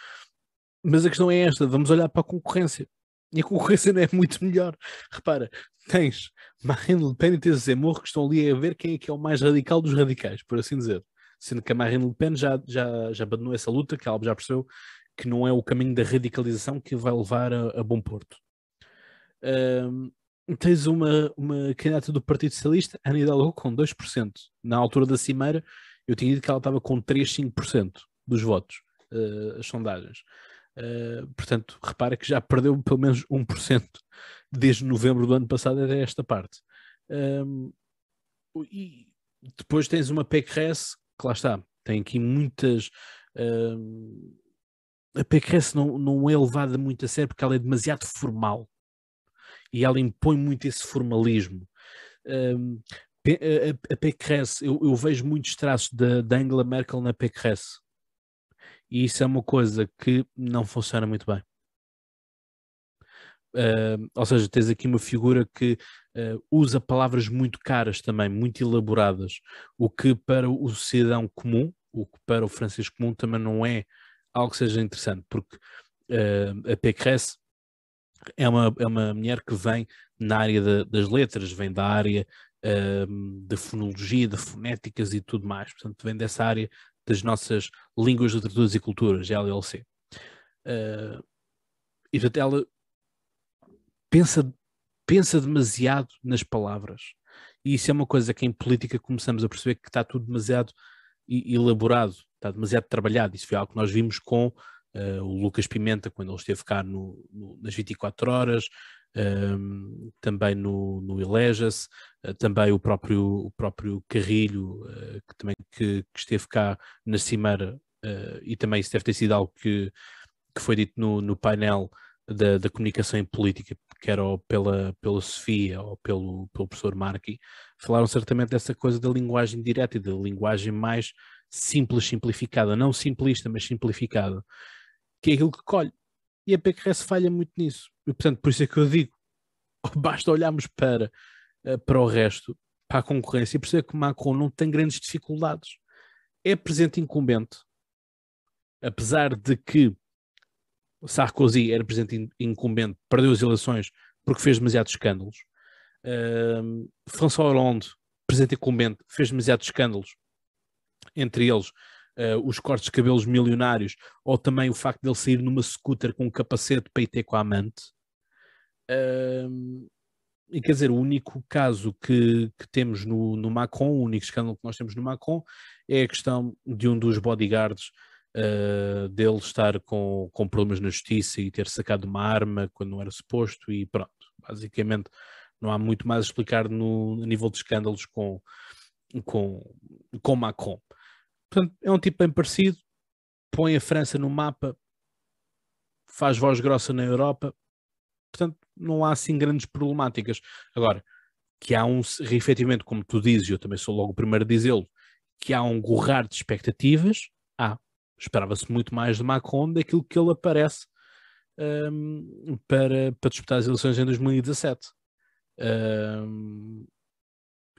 mas a questão é esta: vamos olhar para a concorrência. E a concorrência não é muito melhor. Repara, tens Marine Le Pen e tens Zemmour que estão ali a ver quem é que é o mais radical dos radicais, por assim dizer. Sendo que a Marine Le Pen já, já, já abandonou essa luta, que ela já percebeu que não é o caminho da radicalização que vai levar a, a bom porto. Ahm, tens uma, uma candidata do Partido Socialista, Anne Hidalgo, com 2%. Na altura da cimeira, eu tinha dito que ela estava com 3, 5% dos votos, eh, as sondagens. Eh, portanto, repara que já perdeu pelo menos 1% desde novembro do ano passado até esta parte. Ahm, e depois tens uma PQRS, que lá está, tem aqui muitas. ahm, a PQRS não, não é levada muito a sério porque ela é demasiado formal e ela impõe muito esse formalismo. P- a, a, eu, eu vejo muitos traços da, da Angela Merkel na PQRS e isso é uma coisa que não funciona muito bem. Um, ou seja, tens aqui uma figura que uh, usa palavras muito caras também, muito elaboradas, o que para o cidadão comum, o que para o francês comum também não é algo que seja interessante, porque uh, a PQRS é uma, é uma mulher que vem na área da- das letras, vem da área da fonologia, da fonéticas e tudo mais. Portanto, vem dessa área das nossas línguas, literaturas e culturas, LLC. Ah, e portanto, ela pensa, pensa demasiado nas palavras. E isso é uma coisa que em política começamos a perceber que está tudo demasiado elaborado, está demasiado trabalhado. Isso foi algo que nós vimos com Uh, o Lucas Pimenta, quando ele esteve cá no, no- nas 24 horas, um, também no, no Eleja-se, uh, também o próprio, o próprio Carrilho, uh, que também que, que esteve cá na Cimeira, uh, e também isso deve ter sido algo que, que foi dito no, no painel da, da comunicação em política, quer pela, pela Sofia ou pelo, pelo professor Marqui, falaram certamente dessa coisa da linguagem direta e da linguagem mais simples, simplificada, não simplista, mas simplificada que é aquilo que colhe. E a PQRS falha muito nisso. E, portanto, por isso é que eu digo, (laughs) basta olharmos para, eh, para o resto, para a concorrência, e perceber que Macron não tem grandes dificuldades. É presidente incumbente, apesar de que Sarkozy era presidente in- incumbente, perdeu as eleições porque fez demasiados escândalos. Ahm, François Hollande, presidente incumbente, fez demasiados escândalos, entre eles eh, os cortes de cabelos milionários, ou também o facto de ele sair numa scooter com um capacete para ir ter com a amante. Ahm, e quer dizer, o único caso que, que temos no, no Macron, o único escândalo que nós temos no Macron, é a questão de um dos bodyguards uh, dele estar com, com problemas na justiça e ter sacado uma arma quando não era suposto e pronto. Basicamente, não há muito mais a explicar no, nível de escândalos com, com, com Macron. Portanto, é um tipo bem parecido, põe a França no mapa, faz voz grossa na Europa, portanto, não há assim grandes problemáticas. Agora, que há um, efetivamente, como tu dizes, eu também sou logo o primeiro a dizê-lo, que há um gorrar de expectativas, há. Esperava-se muito mais de Macron daquilo que ele aparece um, para, para disputar as eleições em 2017. Um,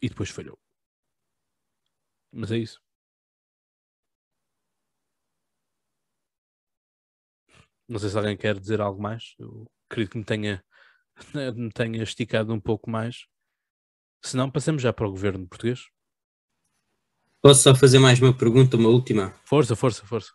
e depois falhou. Mas é isso. Não sei se alguém quer dizer algo mais. Eu acredito que me tenha, (laughs) me tenha esticado um pouco mais. Se não, passemos já para o governo português. Posso só fazer mais uma pergunta, uma última? Força, força, força.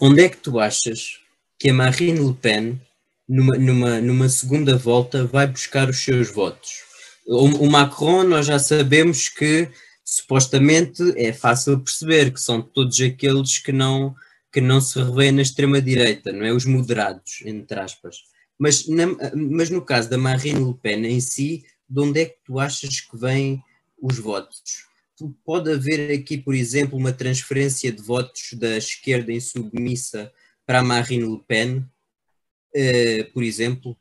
Onde é que tu achas que a Marine Le Pen, numa, numa, numa segunda volta, vai buscar os seus votos? O, o Macron, nós já sabemos que supostamente é fácil perceber que são todos aqueles que não que não se revêem na extrema-direita, não é? Os moderados, entre aspas. Mas, na, mas no caso da Marine Le Pen em si, de onde é que tu achas que vêm os votos? Pode haver aqui, por exemplo, uma transferência de votos da esquerda insubmissa para a Marine Le Pen, uh, por exemplo?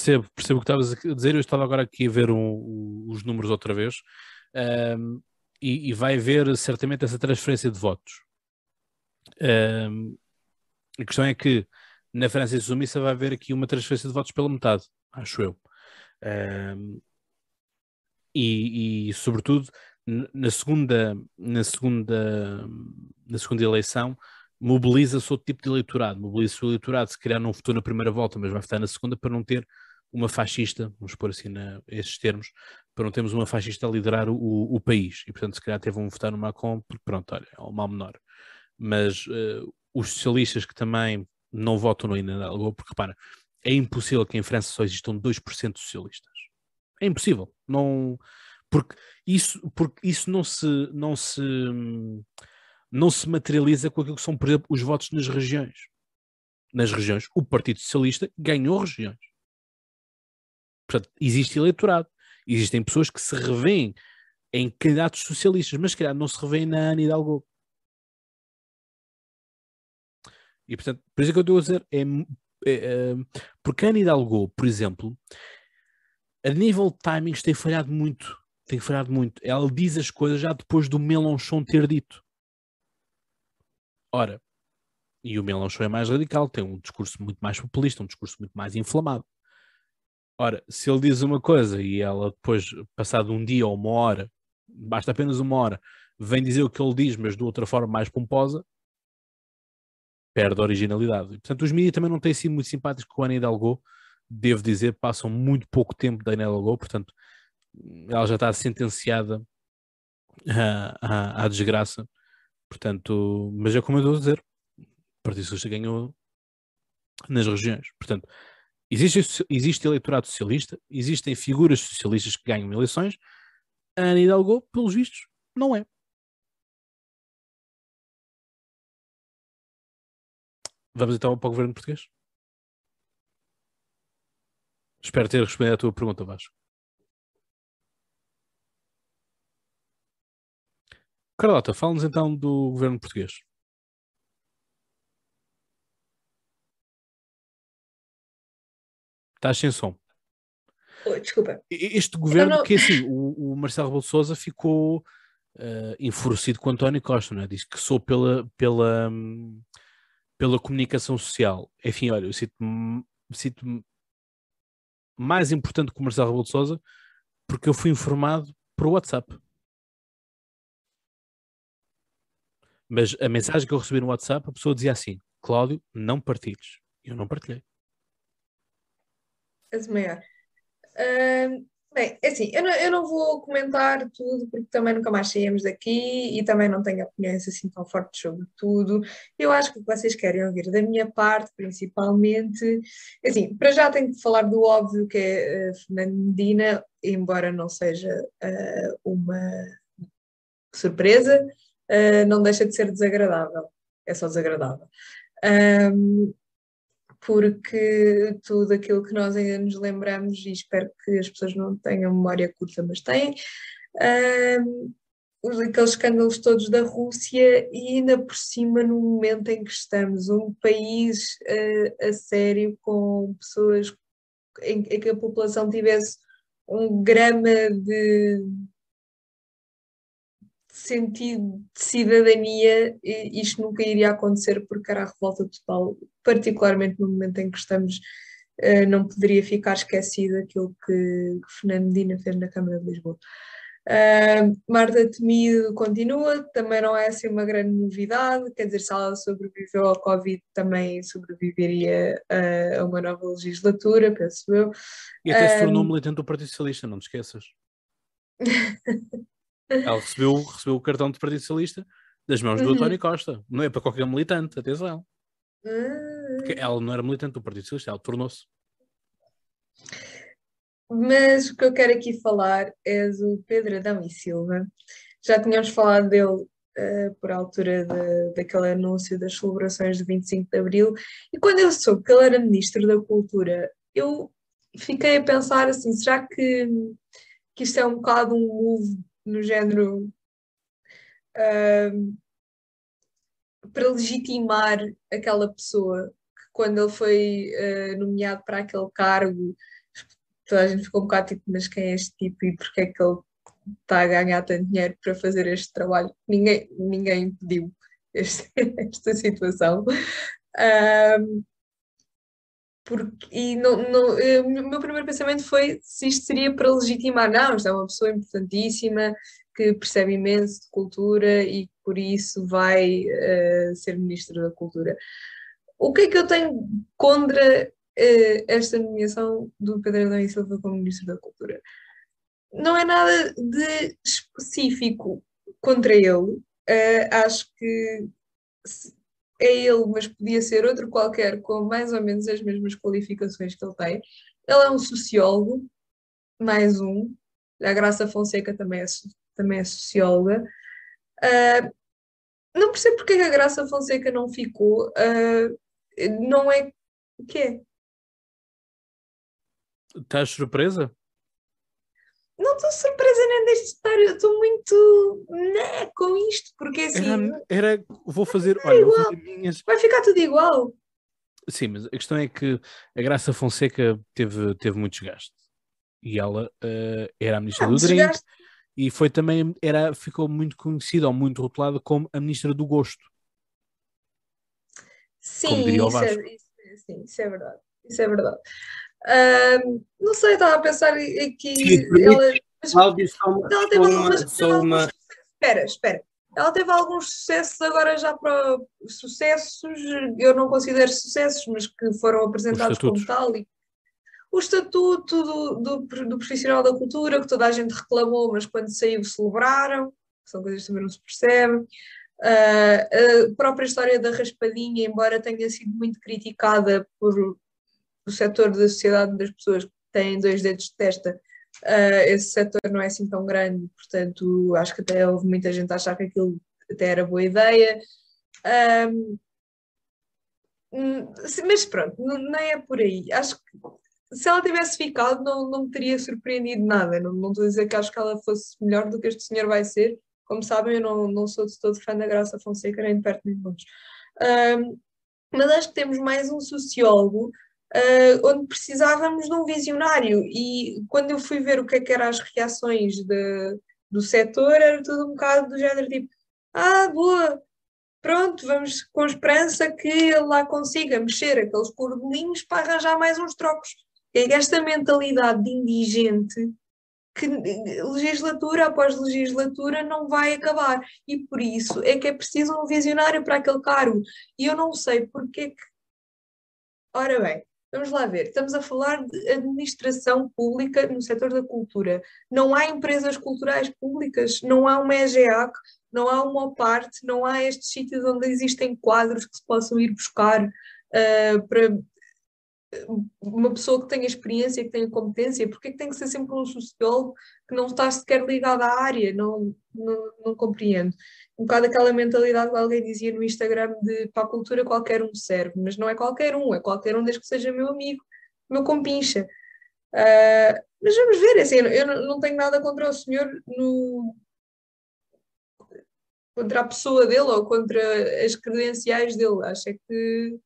Percebo, percebo o que estavas a dizer. Eu estava agora aqui a ver um, um, os números outra vez um, e, e, vai haver certamente essa transferência de votos. a questão é que na França Suíça vai haver aqui uma transferência de votos pela metade, acho eu. e, e, sobretudo, na segunda, na segunda, na segunda eleição, mobiliza-se outro tipo de eleitorado, mobiliza-se o eleitorado, se calhar não votou na primeira volta, mas vai votar na segunda para não ter uma fascista, vamos pôr assim na, esses termos, para não termos uma fascista a liderar o, o, país. E portanto, se calhar até vão votar no Macron, porque pronto, olha, é o mal menor. Mas uh, os socialistas que também não votam no Inadalgo, porque repara, é impossível que em França só existam 2% de socialistas. É impossível. Não, porque isso, porque isso não se, não se não se materializa com aquilo que são, por exemplo, os votos nas regiões. Nas regiões, o Partido Socialista ganhou regiões. Portanto, existe eleitorado. Existem pessoas que se revêem em candidatos socialistas, mas se calhar não se revêem na Ana Hidalgo. E portanto, por isso é que eu estou a dizer, é, é, é porque a Ana Hidalgo, por exemplo, a nível de timings tem falhado muito. Tem falhado muito. Ela diz as coisas já depois do Melanchon ter dito. Ora, e o Melanchon é mais radical, tem um discurso muito mais populista, um discurso muito mais inflamado. Ora, se ele diz uma coisa e ela depois, passado um dia ou uma hora, basta apenas uma hora, vem dizer o que ele diz, mas de outra forma mais pomposa, perde a originalidade. Portanto, os mídias também não têm sido muito simpáticos com a Ana Hidalgo, devo dizer, passam muito pouco tempo da Ana Hidalgo, portanto, ela já está sentenciada à, à, à desgraça Portanto, mas é como eu estou a dizer, o Partido Socialista ganhou nas regiões. Portanto, existe, existe eleitorado socialista, existem figuras socialistas que ganham eleições. A Ana Hidalgo, pelos vistos, não é. Vamos então para o governo português? Espero ter respondido à tua pergunta, Vasco. Carlota, fala-nos então do governo português. Estás sem som. Oh, desculpa. Este governo, não... que assim, o, o Marcelo Rebelo Souza ficou uh, enfurecido com António Costa, não é? Diz que sou pela, pela, pela comunicação social. Enfim, olha, eu sinto-me sinto mais importante que o Marcelo Rebelo Souza porque eu fui informado por WhatsApp. Mas a mensagem que eu recebi no WhatsApp, a pessoa dizia assim: Cláudio, não partilhes. Eu não partilhei. Maior. Uh, Bem, é assim, eu não, eu não vou comentar tudo porque também nunca mais saímos daqui e também não tenho opiniões assim tão fortes sobre tudo. Eu acho que o que vocês querem ouvir da minha parte, principalmente, assim, para já tenho que falar do óbvio que é Fernando Medina, embora não seja uh, uma surpresa, uh, não deixa de ser desagradável. É só desagradável. Um, porque tudo aquilo que nós ainda nos lembramos, e espero que as pessoas não tenham memória curta, mas têm, um, aqueles escândalos todos da Rússia e ainda por cima no momento em que estamos, um país uh, a sério com pessoas em, em, que a população tivesse um grama de sentido de cidadania, isto nunca iria acontecer porque era a revolta total, particularmente no momento em que estamos, eh, não poderia ficar esquecido aquilo que, Fernando Medina fez na Câmara de Lisboa. Uh, Marta Temido continua, também não é assim uma grande novidade, quer dizer, se ela sobreviveu ao Covid, também sobreviveria a uma nova legislatura, penso eu. E até se tornou militante do Partido Socialista, não te esqueças. (laughs) Ela recebeu, recebeu o cartão de Partido Socialista das mãos do uhum. António Costa. Não é para qualquer militante, atenção. Porque ela não era militante do Partido Socialista, ela tornou-se. Mas o que eu quero aqui falar é do Pedro Adão e Silva. Já tínhamos falado dele uh, por altura de, daquele anúncio das celebrações de 25 de Abril, e quando eu soube que ele era Ministro da Cultura, eu fiquei a pensar assim, será que, que isto é um bocado um move no género uh, para legitimar aquela pessoa que quando ele foi uh, nomeado para aquele cargo toda a gente ficou um bocado tipo, mas quem é este tipo e porque é que ele está a ganhar tanto dinheiro para fazer este trabalho? Ninguém, ninguém pediu este, (laughs) esta situação. Porque, e não, não, eu, o meu primeiro pensamento foi se isto seria para legitimar, não, isto é uma pessoa importantíssima que percebe imenso de cultura e por isso vai uh, ser Ministro da Cultura. O que é que eu tenho contra uh, esta nomeação do Pedro Adão e Silva como Ministro da Cultura? Não é nada de específico contra ele. Uh, acho que é ele, mas podia ser outro qualquer com mais ou menos as mesmas qualificações que ele tem. Ele é um sociólogo, mais um. A Graça Fonseca também é, também é socióloga. Uh, não percebo porque a Graça Fonseca não ficou. Uh, não é. O que é? Estás surpresa? Não estou surpresa nem deste estar, eu estou muito né, com isto, porque assim. Era, era vou fazer. Olha, vou fazer minhas... Vai ficar tudo igual. Sim, mas a questão é que a Graça Fonseca teve, teve muito desgaste. E ela uh, era a ministra ah, do Drink e foi também, era, ficou muito conhecida ou muito rotulada como a ministra do Gosto. Sim, isso é, isso, sim, isso é verdade. Isso é verdade. Uh, não sei, estava a pensar aqui. Sim, ela, só uma, ela teve uma, só uma... Espera, espera. Ela teve alguns sucessos, agora já para sucessos, eu não considero sucessos, mas que foram apresentados como tal. E o estatuto do, do, do, profissional da cultura, que toda a gente reclamou, mas quando saiu celebraram, são coisas que também não se percebem. Uh, a própria história da raspadinha, embora tenha sido muito criticada por, do setor da sociedade das pessoas que têm dois dedos de testa, uh, esse setor não é assim tão grande, portanto, acho que até houve muita gente a achar que aquilo até era boa ideia. Um, mas pronto, não é por aí. Acho que se ela tivesse ficado, não, não me teria surpreendido nada. Não, não estou a dizer que acho que ela fosse melhor do que este senhor vai ser. Como sabem, eu não, não sou de todo fã da Graça Fonseca, nem de perto nem de longe. Um, mas acho que temos mais um sociólogo uh, onde precisávamos de um visionário. E quando eu fui ver o que, é que eram as reações de, do setor, era tudo um bocado do género tipo: ah, boa, pronto, vamos com esperança que ele lá consiga mexer aqueles cordelinhos para arranjar mais uns trocos. É esta mentalidade de indigente que legislatura após legislatura não vai acabar. E por isso é que é preciso um visionário para aquele cargo. E eu não sei porque é que. Ora bem, Vamos lá ver, estamos a falar de administração pública no setor da cultura. Não há empresas culturais públicas, não há uma EGEAC, não há uma parte, não há estes sítios onde existem quadros que se possam ir buscar uh, para uma pessoa que tenha experiência, que tenha competência, porque é que tem que ser sempre um sociólogo que não está sequer ligado à área? Não, não, não compreendo. Um bocado aquela mentalidade que alguém dizia no Instagram de para a cultura qualquer um serve, mas não é qualquer um, é qualquer um desde que seja meu amigo, meu compincha. Uh, mas vamos ver, é assim, eu não tenho nada contra o senhor no, contra a pessoa dele ou contra as credenciais dele. Acho é que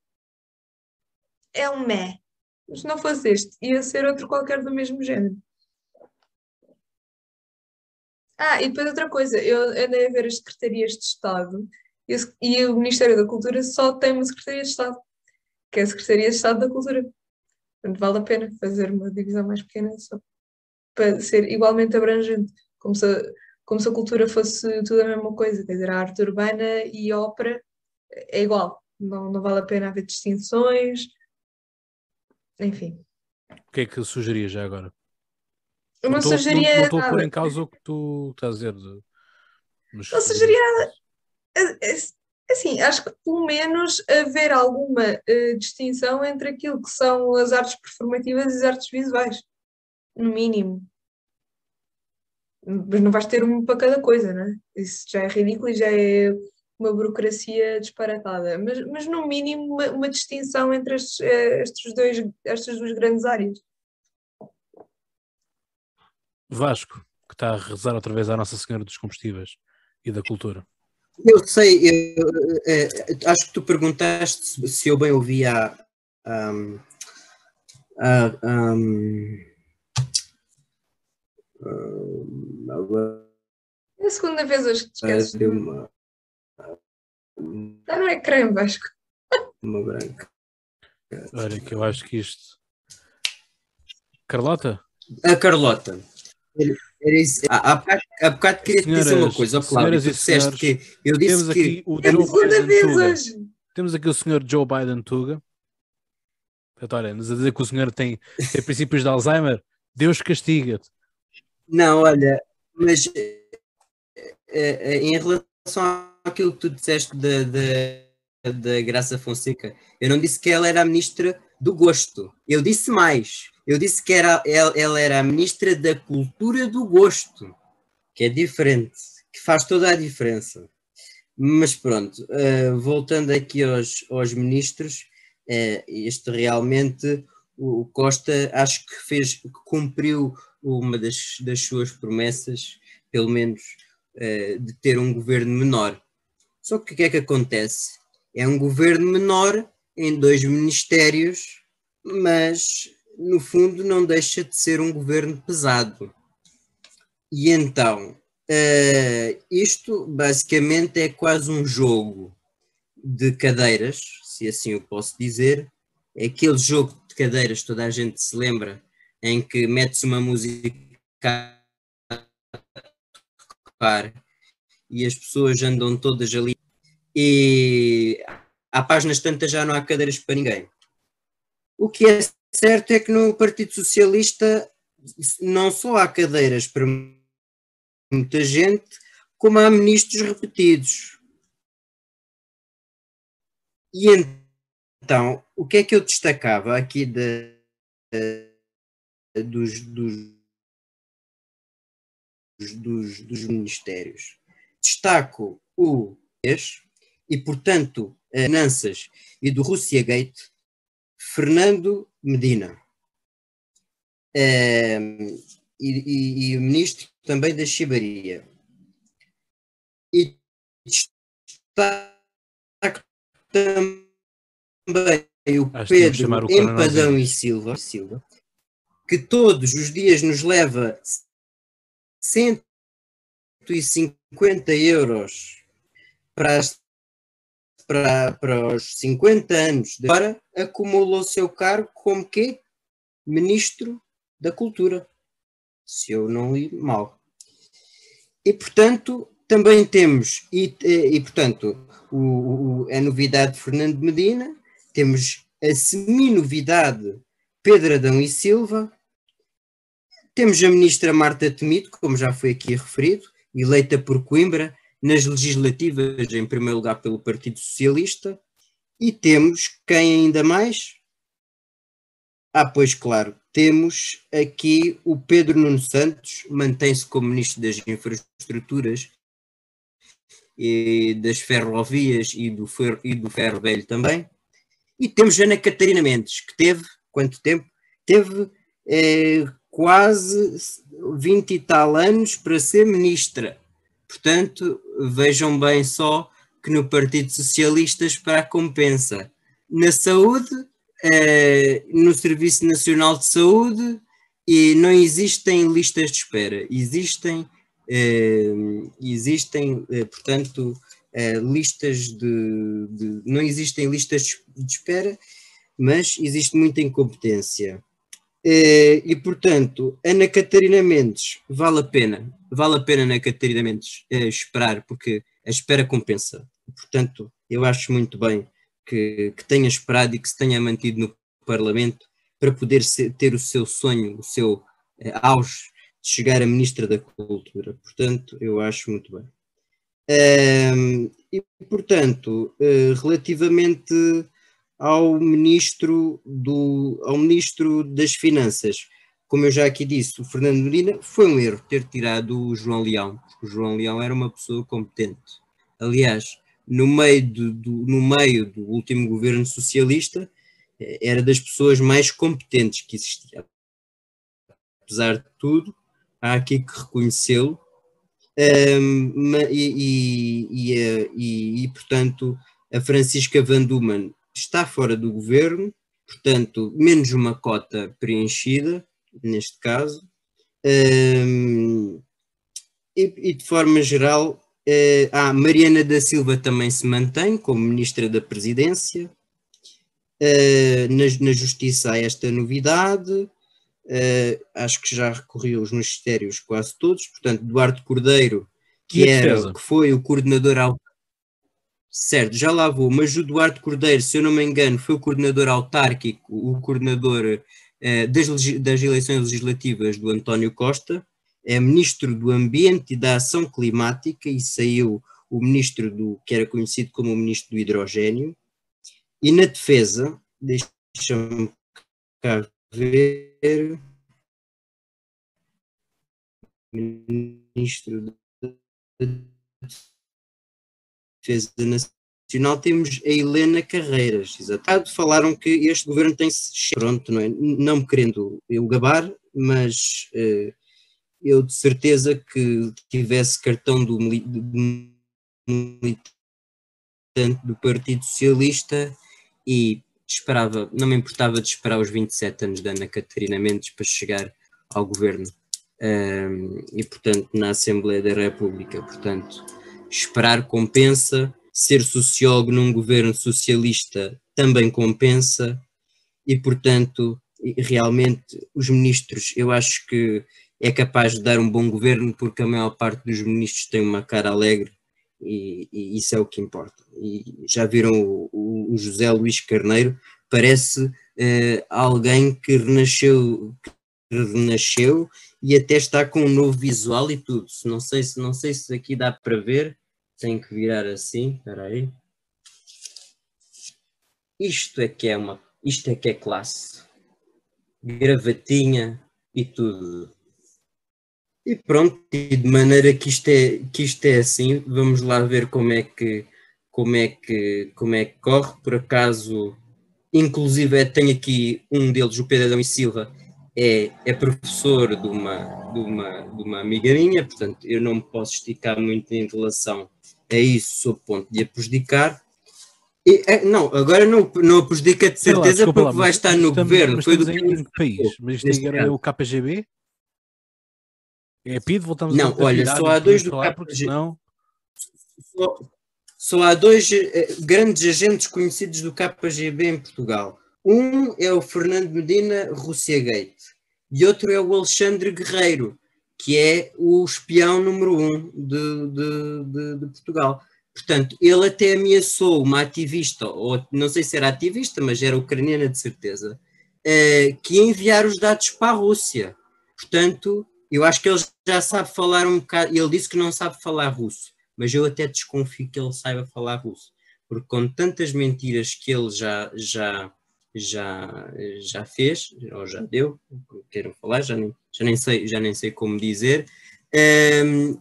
é um mé. Mas se não fosse este, ia ser outro qualquer do mesmo género. Ah, e depois outra coisa, eu andei a ver as secretarias de Estado e, o Ministério da Cultura só tem uma Secretaria de Estado, que é a Secretaria de Estado da Cultura. Portanto, vale a pena fazer uma divisão mais pequena só para ser igualmente abrangente, como se, como se a cultura fosse tudo a mesma coisa, quer dizer, a arte urbana e a ópera é igual, não, não vale a pena haver distinções, enfim. O que é que sugerias já agora? Eu não, não sugeria. Não, não estou a pôr em causa o que tu estás a dizer. De... Mas, não sugeria nada. É, é, assim, acho que pelo menos haver alguma uh, distinção entre aquilo que são as artes performativas e as artes visuais. No mínimo. Mas não vais ter uma para cada coisa, não é? Isso já é ridículo e já é uma burocracia disparatada, mas, mas no mínimo uma, uma distinção entre estes, eh, estes dois, estas duas grandes áreas. Vasco, que está a rezar outra vez à Nossa Senhora dos Combustíveis e da Cultura. Eu sei, eu, eu, eh, eu, acho que tu perguntaste se eu bem ouvi a. Um, a, um, é a segunda vez hoje que te esqueces. Uma, Está no ecrã, Vasco. Uma branca. Olha, que eu acho que isto. Carlota? A Carlota. Era isso. Há, há, bocado, queria te dizer uma coisa, Cláudio. Tu disseste que eu disse temos que. O é a segunda vez hoje. Temos aqui o senhor Joe Biden Tuga. Olha, nos a dizer que o senhor tem, tem (laughs) princípios de Alzheimer. Deus castiga-te. Não, olha, mas é, é, em relação aquilo que tu disseste da Graça Fonseca. Eu não disse que ela era a ministra do gosto. Eu disse mais. Eu disse que era, ela, ela era a ministra da cultura do gosto, que é diferente, que faz toda a diferença. Mas pronto, uh, voltando aqui aos, aos ministros, uh, este realmente, o Costa, acho que fez, cumpriu uma das, das suas promessas, pelo menos, uh, de ter um governo menor. Só que o que é que acontece? É um governo menor em dois ministérios, mas no fundo não deixa de ser um governo pesado. E então, uh, isto basicamente é quase um jogo de cadeiras, se assim eu posso dizer. É aquele jogo de cadeiras, toda a gente se lembra, em que mete-se uma música e as pessoas andam todas ali e há páginas tantas já não há cadeiras para ninguém. O que é certo é que no Partido Socialista não só há cadeiras para muita gente, como há ministros repetidos. E então, o que é que eu destacava aqui de, de, dos, dos, dos, dos ministérios? destaco o e, portanto, finanças e do Rússia Gate, Fernando Medina. e, e, e, o ministro também da Chibaria. E destaco também o Acho Pedro Empadão e Silva, Silva, que todos os dias nos leva 150 euros para, as, para, para os 50 anos de agora, acumulou seu cargo como que Ministro da Cultura, se eu não li mal. E, portanto, também temos, e, e portanto, o, o, a novidade de Fernando Medina, temos a semi-novidade Pedro Adão e Silva. Temos a ministra Marta Temido, como já foi aqui referido, eleita por Coimbra nas legislativas, em primeiro lugar pelo Partido Socialista. E temos quem ainda mais? Ah, pois claro, temos aqui o Pedro Nuno Santos, mantém-se como Ministro das Infraestruturas e das Ferrovias e do, fer, e do Ferro Velho também. E temos Ana Catarina Mendes, que teve, quanto tempo? Teve eh, quase 20 e tal anos para ser ministra. Portanto, vejam bem só que no Partido Socialista para a compensa. Na saúde, eh, no Serviço Nacional de Saúde, e não existem listas de espera, existem, eh, existem eh, portanto, listas de, de, Não existem listas de espera, mas existe muita incompetência. E, portanto, Ana Catarina Mendes, vale a pena, vale a pena Ana Catarina Mendes esperar, porque a espera compensa. Portanto, eu acho muito bem que, que tenha esperado e que se tenha mantido no Parlamento para poder ser, ter o seu sonho, o seu eh, auge de chegar a Ministra da Cultura. Portanto, eu acho muito bem. E, portanto, relativamente ao Ministro, do, ao Ministro das Finanças, como eu já aqui disse, o Fernando Medina, foi um erro ter tirado o João Leão, porque o João Leão era uma pessoa competente. Aliás, no meio do, do, no meio do último governo socialista, eh, era das pessoas mais competentes que existia. Apesar de tudo, há aqui que reconhecê-lo, um, e, e, e, eh, e, portanto, a Francisca Van Duman está fora do governo, portanto, menos uma cota preenchida, neste caso, um, e, de forma geral, Uh, ah, Mariana da Silva também se mantém como Ministra da Presidência. Uh, na, na, Justiça há esta novidade. Uh, acho que já recorreu os ministérios quase todos. Portanto, Duarte Cordeiro, que, era, que foi o coordenador. Certo, já lá vou, mas o Duarte Cordeiro, se eu não me engano, foi o coordenador autárquico, o coordenador das, das eleições legislativas do António Costa é ministro do Ambiente e da Ação Climática e saiu o ministro do que era conhecido como o ministro do Hidrogênio. E na defesa, deixa-me cá ver, ministro da Defesa Nacional, temos a Helena Carreiras. Exato. Falaram que este governo tem-se pronto, não é? Não me querendo eu gabar, mas uh, eu de certeza que tivesse cartão do militante do Partido Socialista e esperava, não me importava de esperar os 27 anos da Ana Catarina Mendes para chegar ao governo um, e portanto na Assembleia da República, portanto esperar compensa, ser sociólogo num governo socialista também compensa e portanto realmente os ministros, eu acho que é capaz de dar um bom governo porque a maior parte dos ministros tem uma cara alegre e, e isso é o que importa. E já viram o, o, José Luís Carneiro, parece uh, alguém que renasceu, que renasceu e até está com um novo visual e tudo. Não sei se, não sei se aqui dá para ver, tem que virar assim, espera aí. Isto é que é uma, isto é que é classe. Gravatinha e tudo. E pronto, e de maneira que isto é, que isto é assim, vamos lá ver como é que como é que como é que corre. Por acaso, inclusive tenho aqui um deles, o Pedro Adão e Silva, é, é professor de uma, de, uma, de uma amiga minha, portanto eu não me posso esticar muito em relação a isso, sob ponto de a prejudicar. E, é, não, agora não, não a prejudica de certeza lá, porque lá, vai estar no estamos, governo. Foi do em, país? Mas é o KGB? É PID, voltamos não, a Não, olha, só há dois do. Senão... Só, só há dois eh, grandes agentes conhecidos do KGB em Portugal. Um é o Fernando Medina Gate e outro é o Alexandre Guerreiro, que é o espião número um de, de, de, de Portugal. Portanto, ele até ameaçou uma ativista, ou não sei se era ativista, mas era ucraniana de certeza, uh, que ia enviar os dados para a Rússia. Portanto, eu acho que ele já sabe falar um bocado. Ele disse que não sabe falar russo, mas eu até desconfio que ele saiba falar russo, porque com tantas mentiras que ele já, já, já, já fez, ou já deu, queiram falar, já nem, já nem, sei, já nem sei como dizer. Um,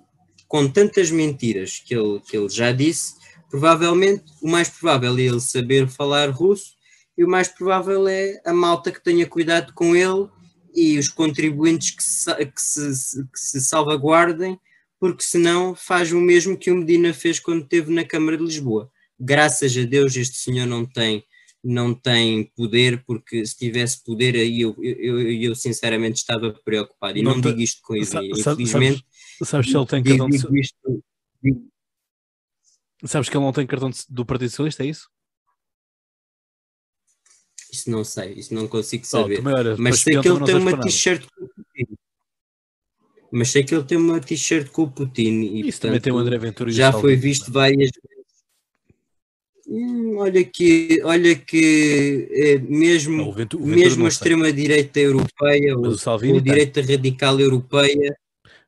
com tantas mentiras que ele, que ele já disse, provavelmente o mais provável é ele saber falar russo e o mais provável é a malta que tenha cuidado com ele e os contribuintes que se, que se, que se salvaguardem, porque senão faz o mesmo que o Medina fez quando esteve na Câmara de Lisboa. Graças a Deus este senhor não tem não tem poder, porque se tivesse poder aí eu, eu, eu sinceramente estava preocupado. E não, não digo isto com ironia, infelizmente. Sabes se ele tem cartão de... Isto, Sabes que ele não tem cartão do Partido Socialista, é isso? Isso não sei, isso não consigo saber. Oh, Mas sei que ele tem uma t-shirt com o Putin. Mas sei que ele tem uma t-shirt com o Putin. E, isso portanto, também tem o André Ventura Já foi visto várias vezes. Hum, olha que, olha que é, mesmo, não, Ventura, mesmo a extrema-direita europeia, ou, ou a direita radical europeia,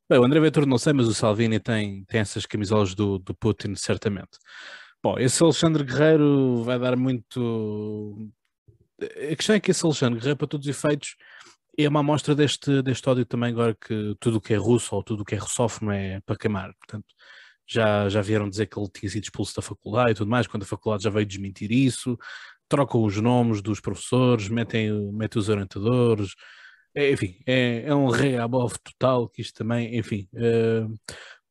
Bem, o André Ventura não sei, mas o Salvini tem, tem essas camisolas do, do Putin, certamente. Bom, esse Alexandre Guerreiro vai dar muito. A questão é que esse Alexandre Guerreiro, para todos os efeitos, é uma amostra deste, deste ódio também, agora que tudo o que é russo ou tudo o que é russófono é para queimar. Portanto, já, já vieram dizer que ele tinha sido expulso da faculdade e tudo mais, quando a faculdade já veio desmentir isso, trocam os nomes dos professores, metem, metem os orientadores, é, enfim, é, é um reabove total que isto também, enfim, uh,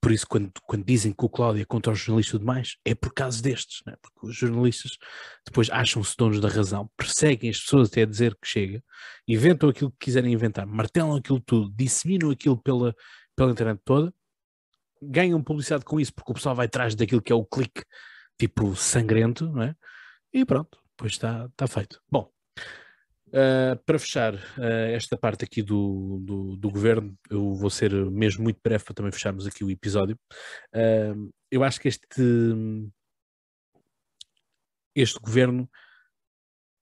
por isso quando, quando dizem que o Cláudio é contra os jornalistas e tudo mais, é por causa destes, né? porque os jornalistas depois acham-se donos da razão, perseguem as pessoas até dizer que chega, inventam aquilo que quiserem inventar, martelam aquilo tudo, disseminam aquilo pela, pela internet toda, ganham publicidade com isso, porque o pessoal vai atrás daquilo que é o clique tipo sangrento, não é? E pronto, depois está tá feito. Bom, Uh, para fechar uh, esta parte aqui do, do, do, governo, eu vou ser mesmo muito breve para também fecharmos aqui o episódio. Uh, eu acho que este, este governo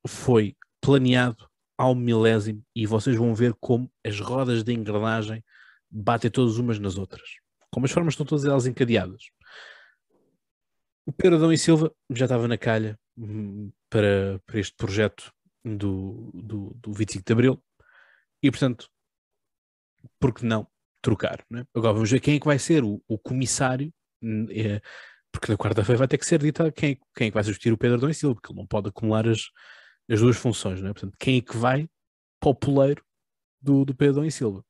foi planeado ao milésimo e vocês vão ver como as rodas de engrenagem batem todas umas nas outras. Como as formas estão todas elas encadeadas. O Pedro Adão e Silva já estava na calha hum, para, para este projeto do, do, do 25 de Abril e, portanto, por que não trocar? Né? Agora vamos ver quem é que vai ser o, o comissário, é, porque na quarta-feira vai ter que ser dita quem, quem é que vai substituir o Pedro Dom e Silva, porque ele não pode acumular as, as duas funções. Né? Portanto, quem é que vai para o poleiro do, do Pedro Dom e Silva?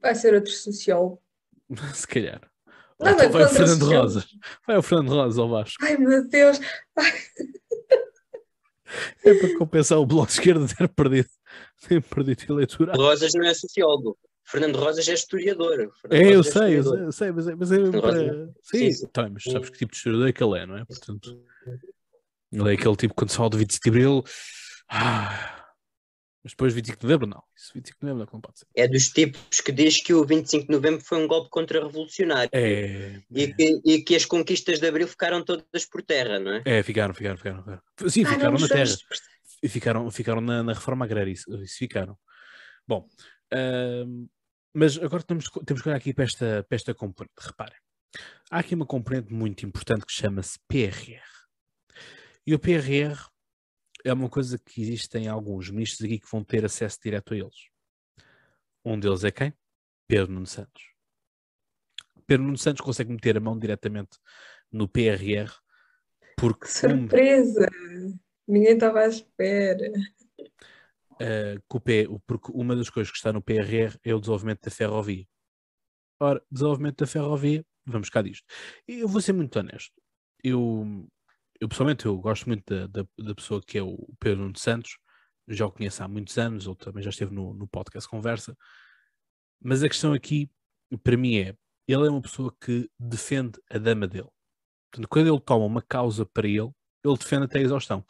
Vai ser outro sociólogo. (laughs) Se calhar. Não, vai o Fernando Rosas. Vai o Fernando Rosas ao Vasco. Ai meu Deus. Ai. É para compensar o Bloco de Esquerda ter perdido, ter perdido eleitorado. Rosas não é sociólogo. Fernando Rosas é historiador. Fernando é, eu sei, é historiador. eu sei, mas, é, mas é para... Sim, sim. Tá, mas sabes que tipo de historiador é que ele é, não é? Portanto, ele é aquele tipo quando se fala do 25 de Abril. Ah, mas depois 25 de novembro, não. Isso 25 de novembro não pode ser. É dos tipos que diz que o 25 de novembro foi um golpe contra-revolucionário. É, e, é. Que, e que as conquistas de abril ficaram todas por terra, não é? É, ficaram, ficaram, ficaram. ficaram. Sim, ah, ficaram na terra. E ficaram, ficaram na, na reforma agrária, isso, isso ficaram. Bom, uh, mas agora temos, temos que olhar aqui para esta, para esta componente. Reparem, há aqui uma componente muito importante que chama-se PRR. E o PRR é uma coisa que existem alguns ministros aqui que vão ter acesso direto a eles. Um deles é quem? Pedro Nuno Santos. Pedro Nuno Santos consegue meter a mão diretamente no PRR porque. Surpresa! Um... Ninguém estava à espera. Uh, porque uma das coisas que está no PRR é o desenvolvimento da ferrovia. Ora, desenvolvimento da ferrovia, vamos cá disto. Eu vou ser muito honesto. Eu eu pessoalmente eu gosto muito da, da, da, pessoa que é o Pedro Nuno Santos, já o conheço há muitos anos, ele também já esteve no, no podcast Conversa, mas a questão aqui, para mim, é ele é uma pessoa que defende a dama dele. Portanto, quando ele toma uma causa para ele, ele defende até a exaustão.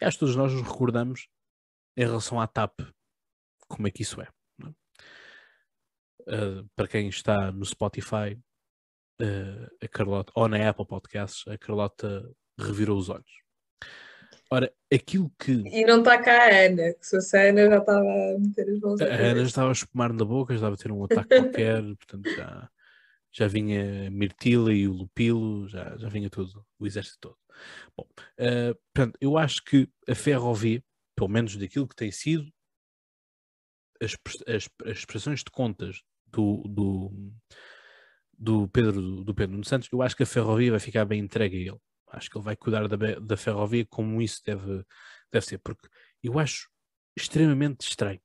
E acho que todos nós nos recordamos em relação à TAP, como é que isso é. é? Uh, para quem está no Spotify, uh, a Carlota, ou na Apple Podcasts, a Carlota revirou os olhos. Ora, aquilo que. E não está cá a Ana, que se fosse a Ana já estava a meter as mãos A na Ana cabeça. estava a espumar na boca, estava a ter um ataque qualquer, (laughs) portanto já, já vinha a Mirtila e o Lupilo, já, já vinha tudo, o exército todo. Bom, eh, portanto, eu acho que a ferrovia, pelo menos daquilo que tem sido as, as, as expressões de contas do, do, do Pedro do Pedro Nuno Santos, eu acho que a ferrovia vai ficar bem entregue a ele. Acho que ele vai cuidar da, da ferrovia como isso deve, deve ser, porque eu acho extremamente estranho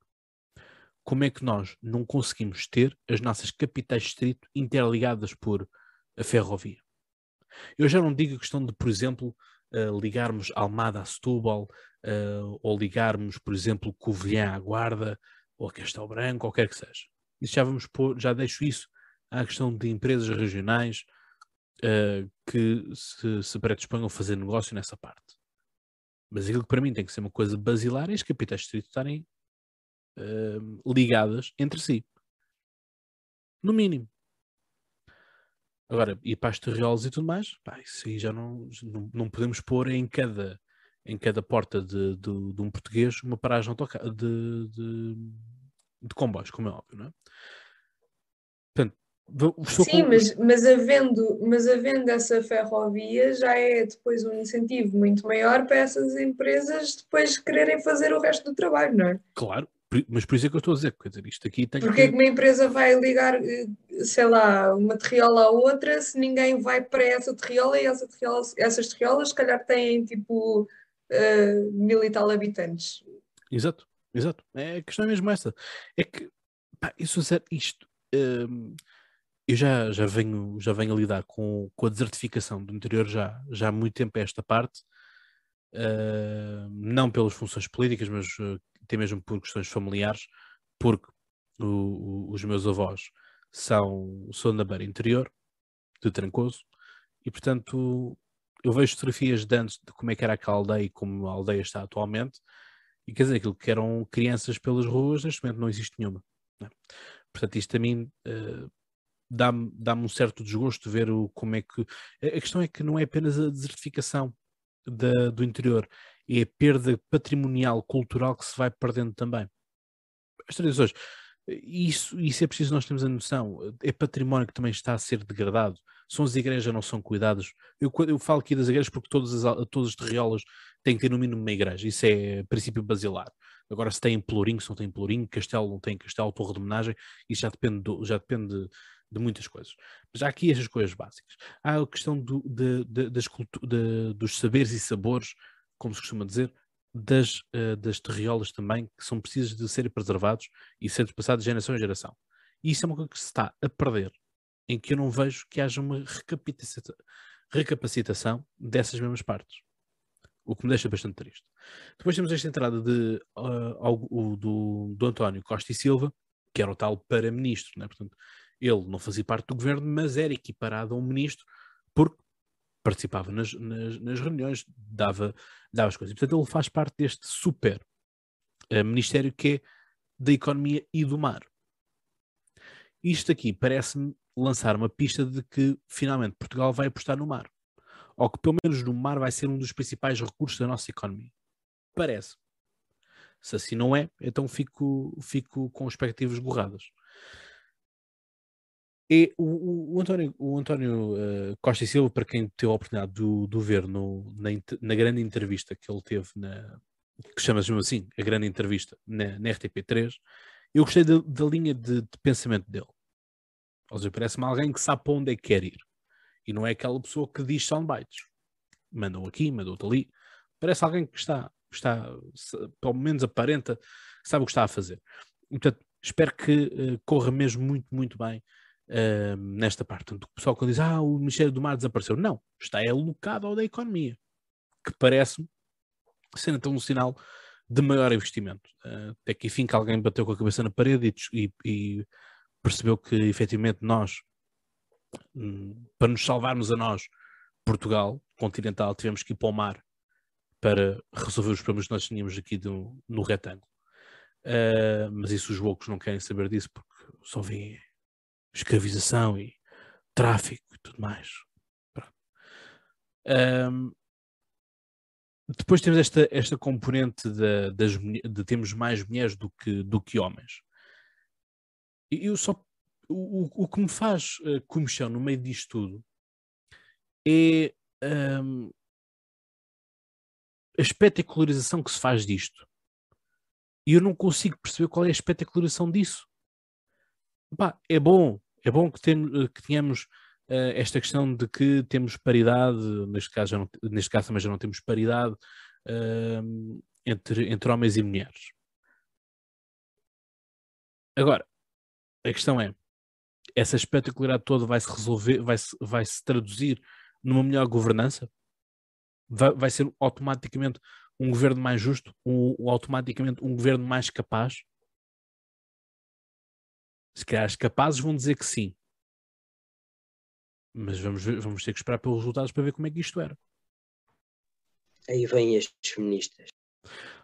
como é que nós não conseguimos ter as nossas capitais de distrito interligadas por a ferrovia. Eu já não digo a questão de, por exemplo, eh, ligarmos Almada a Setúbal, eh, ou ligarmos, por exemplo, Covilhã à Guarda, ou a Castelo Branco, ou quer que seja. Isso já vamos pôr, já deixo isso à questão de empresas regionais eh, que se, se predisponham a fazer negócio nessa parte. Mas aquilo que para mim tem que ser uma coisa basilar é as capitais de distrito estarem eh, ligadas entre si. No mínimo. Agora, e para as terriolas e tudo mais, pá, isso aí já não, não, não podemos pôr em cada, em cada porta de, de, de um português uma paragem de, de, de comboios, como é óbvio, não é? Sim, com- mas, mas, havendo, mas havendo essa ferrovia já é depois um incentivo muito maior para essas empresas depois quererem fazer o resto do trabalho, não é? Claro, mas por isso é que eu estou a dizer, quer dizer, isto aqui tem Porque é que... que uma empresa vai ligar, eh, sei lá, uma terriola à outra se ninguém vai para essa terriola e essa terriola, essas terriolas se calhar têm tipo eh, mil e tal habitantes. Exato, exato. É, a questão é mesmo essa. É que, pá, sério, isto. hum, eu já, já, venho, já venho a lidar com, com a desertificação do interior já, já há muito tempo a esta parte. hum, não pelas funções políticas, mas uh, até mesmo por questões familiares, porque o- o- os meus avós são, são da beira interior, de Trancoso, e portanto eu vejo fotografias de antes de como é que era aquela aldeia e como a aldeia está atualmente, e quer dizer, aquilo que eram crianças pelas ruas, neste momento não existe nenhuma. né? Portanto, isto a mim eh, dá-me dá um certo desgosto de ver o, como é que. A questão é que não é apenas a desertificação da- do interior, é a perda patrimonial, cultural que se vai perdendo também. As tradições. Isso, isso é preciso nós termos a noção. É património que também está a ser degradado. São as igrejas não são cuidadas. Eu, eu falo aqui das igrejas porque todas as, todas as terriolas têm que ter no mínimo uma igreja. Isso é princípio basilar. Agora, se tem pelourinho, se não tem pelourinho, castelo, não tem castelo, torre de homenagem, isso já depende, do- já depende de, muitas coisas. Mas há aqui estas coisas básicas. Há a questão do- de- de- das de- dos saberes e sabores, como se costuma dizer, das, eh, das terriolas também, que são precisas de serem preservados e serem passados de geração em geração. E isso é uma coisa que se está a perder, em que eu não vejo que haja uma recapacita- recapacitação dessas mesmas partes. O que me deixa bastante triste. Depois temos esta entrada de, ah, algo- o do, do António Costa e Silva, que era o tal para-ministro, né? portanto, ele não fazia parte do governo, mas era equiparado a um ministro, porque participava nas, nas, nas reuniões, dava, dava as coisas. E, portanto, ele faz parte deste super eh, ministério que é da economia e do mar. Isto aqui parece-me lançar uma pista de que finalmente Portugal vai apostar no mar. Ou que pelo menos no mar vai ser um dos principais recursos da nossa economia. Parece. Se assim não é, então fico, fico com expectativas esgorradas. E o, o- António, o António eh, Costa e Silva, para quem teve a oportunidade de, o- ver no, na, na grande entrevista que ele teve, na, que chama-se assim, a grande entrevista na, na RTP3, eu gostei da, da linha de, de pensamento dele. Ou seja, parece-me alguém que sabe para onde é que quer ir. E não é aquela pessoa que diz soundbites. Mandou aqui, mandou ali. Parece alguém que está, está pelo menos aparenta, sabe o que está a fazer. Portanto, espero que eh, corra mesmo muito, muito bem eh, nesta parte. Portanto, o pessoal quando diz, ah, o Ministério do Mar desapareceu. Não, está alocado ao da economia. Que parece-me ser então um sinal de maior investimento. Eh, até que enfim que alguém bateu com a cabeça na parede e, e- percebeu que efetivamente nós, hum, para nos salvarmos a nós, Portugal continental, tivemos que ir para o mar para resolver os problemas que nós tínhamos aqui do- no retângulo. Eh, mas isso os loucos não querem saber disso porque só vêem escravização e tráfico, tudo mais. Um, depois temos esta, esta componente de, das, de termos mais mulheres do que, do que homens. E eu só o, o que me faz uh, comichão no meio disto tudo é um, a espetacularização que se faz disto. E eu não consigo perceber qual é a espetacularização disso. Pá, é bom, é bom que, tem, que tenhamos uh, esta questão de que temos paridade, neste caso, não, neste caso também já não temos paridade uh, entre, entre homens e mulheres. Agora, a questão é, essa espetacularidade toda vai se resolver, vai se, vai se traduzir numa melhor governança? Vai, vai ser automaticamente um governo mais justo? Um, automaticamente um governo mais capaz? Se calhar os capazes vão dizer que sim. Mas vamos, ver, vamos ter que esperar pelos resultados para ver como é que isto era. Aí vêm as feministas.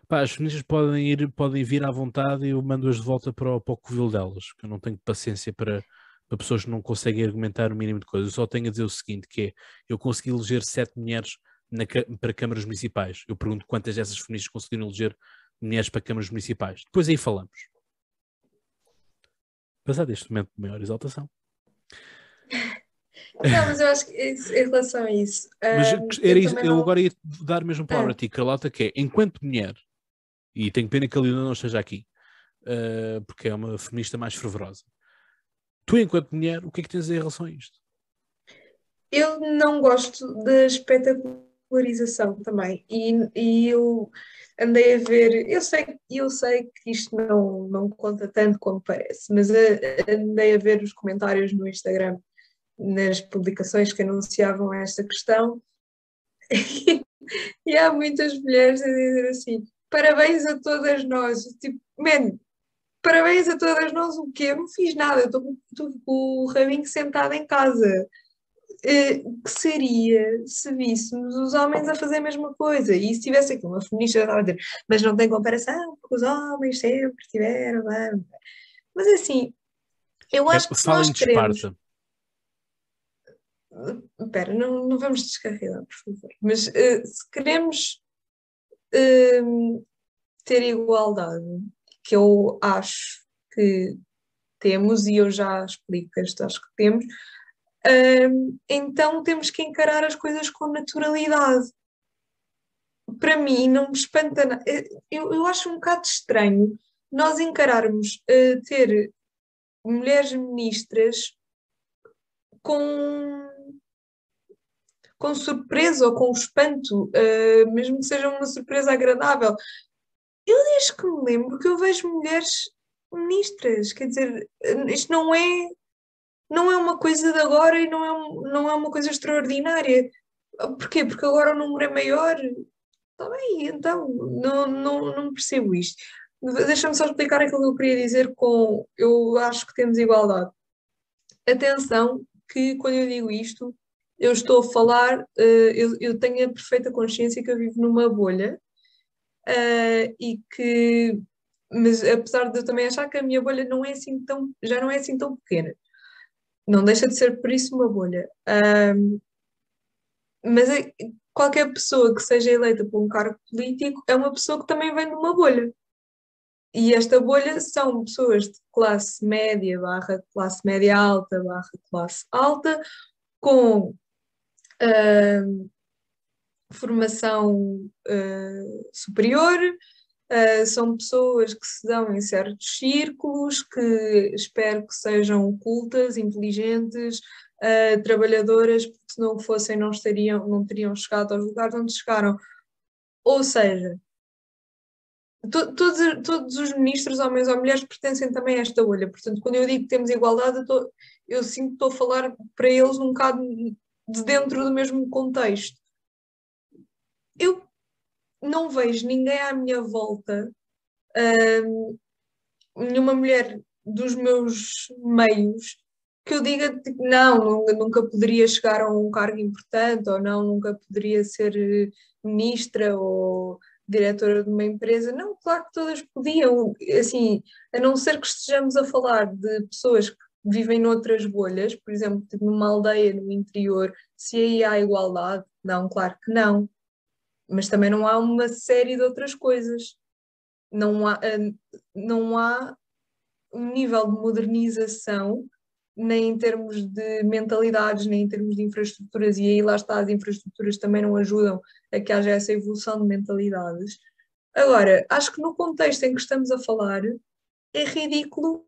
Pá, as feministas podem, ir, podem vir à vontade e eu mando-as de volta para o, para o covil delas, que eu não tenho paciência para, para pessoas que não conseguem argumentar o mínimo de coisas. Eu só tenho a dizer o seguinte, que é, eu consegui eleger sete mulheres na, para câmaras municipais. Eu pergunto quantas dessas feministas conseguiram eleger mulheres para câmaras municipais. Depois aí falamos. Passado este momento de maior exaltação. (laughs) Não, mas eu acho que em relação a isso. Mas um, era eu, isso, eu agora ia dar mesmo palavra ah. a ti, Carlota, que é enquanto mulher, e tenho pena que a Lina não esteja aqui, uh, porque é uma feminista mais fervorosa. Tu, enquanto mulher, o que é que tens em relação a isto? Eu não gosto da espetacularização também. E, e eu andei a ver, eu sei, eu sei que isto não, não conta tanto como parece, mas andei a ver os comentários no Instagram nas publicações que anunciavam esta questão. (laughs) e há muitas mulheres a dizer assim: parabéns a todas nós. Tipo, man, parabéns a todas nós, o quê? Eu não fiz nada, estou com o rabinho sentado em casa. Uh, que seria se víssemos os homens a fazer a mesma coisa? E se tivesse aqui uma feminista, estava a dizer, mas não tem comparação, porque os homens sempre tiveram. Mas assim, eu acho é, que se nós queremos. Esparta. Espera, não, não vamos descarregar, por favor. Mas uh, se queremos uh, ter igualdade, que eu acho que temos, e eu já explico acho que temos, então temos que encarar as coisas com naturalidade. Para mim, não me espanta nada. Eu, eu acho um bocado estranho nós encararmos uh, ter mulheres ministras com com surpresa ou com espanto, uh, mesmo que seja uma surpresa agradável. Eu desde que me lembro que eu vejo mulheres ministras, quer dizer, isto não é não é uma coisa de agora e não é, não é uma coisa extraordinária. Porquê? Porque agora o número é maior. Está bem, então, não, não, não percebo isto. Deixa-me só explicar aquilo que eu queria dizer com eu acho que temos igualdade. Atenção que quando eu digo isto, eu estou a falar, uh, eu, eu, tenho a perfeita consciência que eu vivo numa bolha uh, e que, mas apesar de eu também achar que a minha bolha não é assim tão, já não é assim tão pequena, não deixa de ser por isso uma bolha. Uh, mas é, qualquer pessoa que seja eleita por um cargo político é uma pessoa que também vem de uma bolha. E esta bolha são pessoas de classe média, barra classe média alta, barra classe alta, com uh, formação uh, superior, uh, são pessoas que se dão em certos círculos, que espero que sejam cultas, inteligentes, uh, trabalhadoras, porque se não fossem não, estariam, não teriam chegado aos lugares onde chegaram. Ou seja, to, todos, todos os ministros, homens ou mulheres, pertencem também a esta bolha. Portanto, quando eu digo que temos igualdade, eu, tô, eu sinto que estou a falar para eles um bocado de dentro do mesmo contexto. Eu não vejo ninguém à minha volta, hum, nenhuma mulher dos meus meios, que eu diga não, nunca poderia chegar a um cargo importante, ou não, nunca poderia ser ministra ou diretora de uma empresa. Não, claro que todas podiam, assim, a não ser que estejamos a falar de pessoas que vivem noutras bolhas, por exemplo, tipo, numa aldeia no interior, se aí há igualdade? Não, claro que não. Mas também não há uma série de outras coisas. Não há, eh, não há um nível de modernização, nem em termos de mentalidades, nem em termos de infraestruturas, e aí lá está, as infraestruturas também não ajudam a que haja essa evolução de mentalidades. Agora, acho que no contexto em que estamos a falar, é ridículo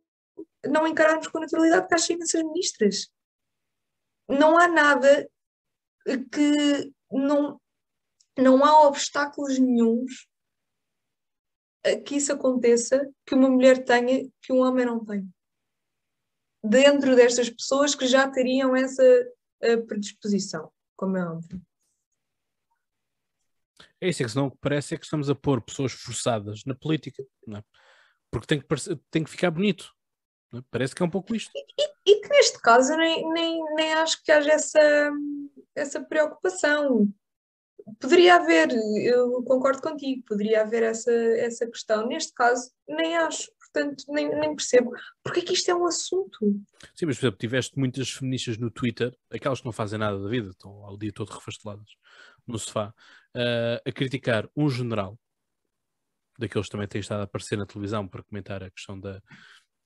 não encararmos com naturalidade que há imensas ministras. Não há nada que não, não há obstáculos nenhums a que isso aconteça que uma mulher tenha que um homem não tem. Dentro destas pessoas que já teriam essa eh, predisposição, como é óbvio. É isso, é que senão o que parece é que estamos a pôr pessoas forçadas na política, é? porque tem que, tem que ficar bonito. É? Parece que é um pouco isto. E, e, que neste caso nem, nem, nem acho que haja essa, essa preocupação. Poderia haver, eu concordo contigo, poderia haver essa, essa questão. Neste caso, nem acho, portanto, nem, nem percebo. Porque é que isto é um assunto? Sim, mas por exemplo, tiveste muitas feministas no Twitter, aquelas que não fazem nada da vida, estão ao dia todo refasteladas no sofá, uh, a criticar um general, daqueles que também têm estado a aparecer na televisão para comentar a questão da,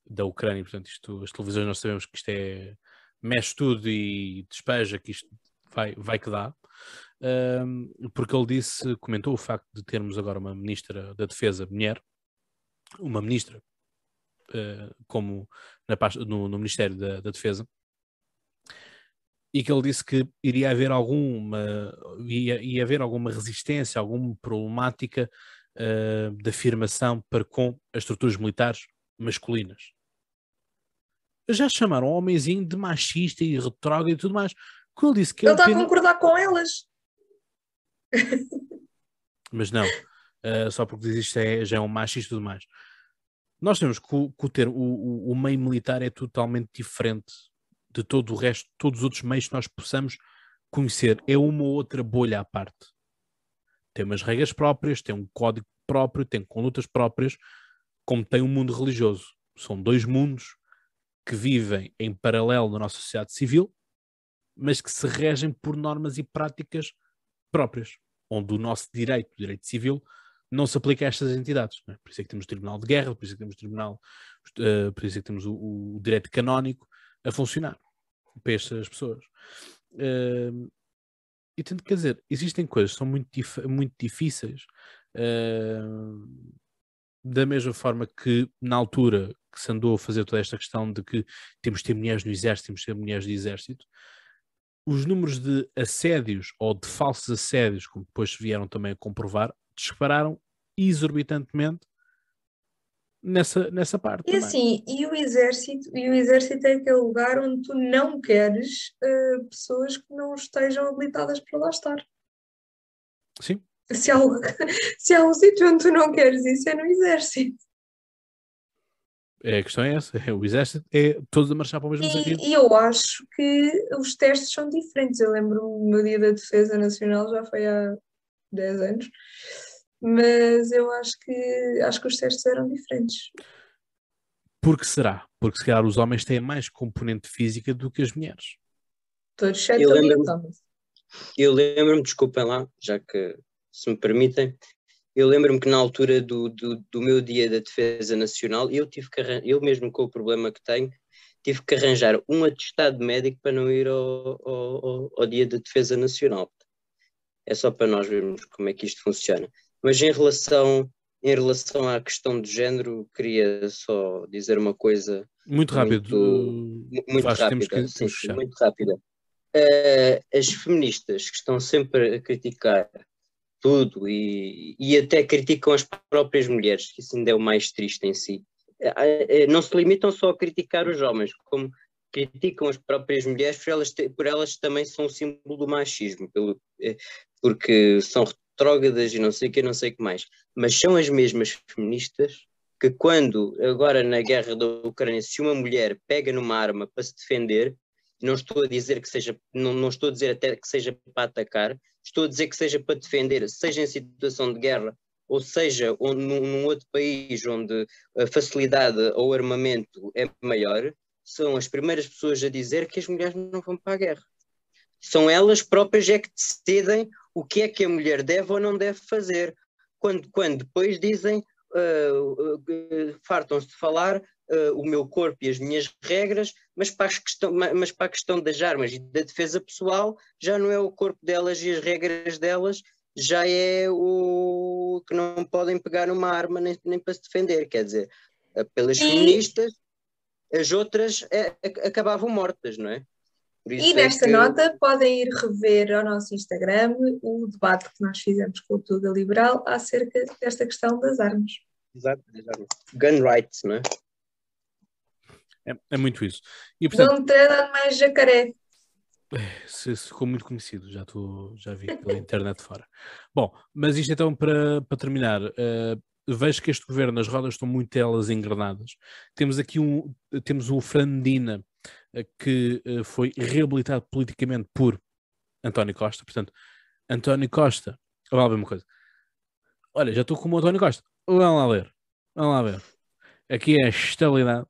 da Ucrânia, portanto, isto, as televisões nós sabemos que isto é mexe tudo e despeja que isto vai, vai que dá, um, porque ele disse, comentou o facto de termos agora uma ministra da Defesa mulher, uma ministra uh, como na, no, no Ministério da, da, Defesa, e que ele disse que iria haver alguma, ia, ia haver alguma resistência, alguma problemática uh, de afirmação para com as estruturas militares masculinas. Já chamaram o homenzinho de machista e retrógrado e tudo mais. Quando ele disse que ele está a concordar com elas. (laughs) Mas não, uh, só porque diz isto é, já é um machista e tudo mais. Nós temos que o, que o, ter, o, o meio militar é totalmente diferente de todo o resto, todos os outros meios que nós possamos conhecer. É uma ou outra bolha à parte. Tem umas regras próprias, tem um código próprio, tem condutas próprias, como tem um mundo religioso. São dois mundos que vivem em paralelo na nossa sociedade civil, mas que se regem por normas e práticas próprias, onde o nosso direito, o direito civil, não se aplica a estas entidades. É? Por isso é que temos o Tribunal de Guerra, por isso é que temos o Tribunal, uh, por isso é que temos o, o, direito canónico a funcionar para estas pessoas. Uh, e tanto quer dizer, existem coisas que são muito, dif muito difíceis, uh, da mesma forma que na altura que se andou a fazer toda esta questão de que temos de ter mulheres no exército, temos de ter mulheres no exército, os números de assédios ou de falsos assédios, como depois vieram também a comprovar, dispararam exorbitantemente nessa, nessa parte. E também. assim, e o exército, e o exército é aquele lugar onde tu não queres uh, pessoas que não estejam habilitadas para lá estar. Sim. Se há, (laughs) se há um sítio onde tu não queres isso, é no exército. É, a questão é essa, é, (laughs) o exército é todos a marchar para o mesmo e, sentido. E eu acho que os testes são diferentes. Eu lembro-me no dia da defesa nacional, já foi há 10 anos, mas eu acho que acho que os testes eram diferentes. Por que será? Porque se calhar os homens têm mais componente física do que as mulheres. Todos exceto eu lembro-me, eu lembro-me, desculpem lá, já que se me permitem, eu lembro-me que na altura do, do, do, meu dia da defesa nacional, eu tive que eu mesmo com o problema que tenho, tive que arranjar um atestado médico para não ir ao, ao, ao dia da defesa nacional. É só para nós vermos como é que isto funciona. Mas em relação, em relação à questão de género, queria só dizer uma coisa. Muito rápido. Muito, muito rápida. Que, sim, muito rápida. Uh, as feministas que estão sempre a criticar tudo e, e até criticam as próprias mulheres, que isso ainda é o mais triste em si. Não se limitam só a criticar os homens, como criticam as próprias mulheres por elas, por elas também são o símbolo do machismo, pelo, eh, porque são retrógradas e não sei o que, não sei o que mais. Mas são as mesmas feministas que quando, agora na guerra da Ucrânia, se uma mulher pega numa arma para se defender, não estou a dizer que seja, não, não estou a dizer até que seja para atacar, estou a dizer que seja para defender, seja em situação de guerra, ou seja onde, num, outro país onde a facilidade ao armamento é maior, são as primeiras pessoas a dizer que as mulheres não vão para a guerra. São elas próprias é que decidem o que é que a mulher deve ou não deve fazer. Quando, quando depois dizem, uh, uh, fartam-se de falar uh, o meu corpo e as minhas regras, mas para, questão, mas para a questão das armas e da defesa pessoal, já não é o corpo delas e as regras delas, já é o que não podem pegar uma arma nem, nem para se defender. Quer dizer, pelas Sim. feministas, as outras é, acabavam mortas, não é? E é nesta é que... nota podem ir rever ao nosso Instagram o debate que nós fizemos com o Tuga Liberal acerca desta questão das armas. Exato, gun rights, não é? É, é muito isso. E, portanto, Não treina mais jacaré. É, ficou muito conhecido, já, tô, já vi pela internet fora. Bom, mas isto então para, para terminar. Uh, vejo que este governo, as rodas estão muito elas engrenadas. Temos aqui um, temos o Frandina, uh, que uh, foi reabilitado politicamente por António Costa. Portanto, António Costa, vamos lá ver uma coisa. Olha, já estou com o António Costa. Vamos lá ler. Vamos lá ver. Aqui é a estabilidade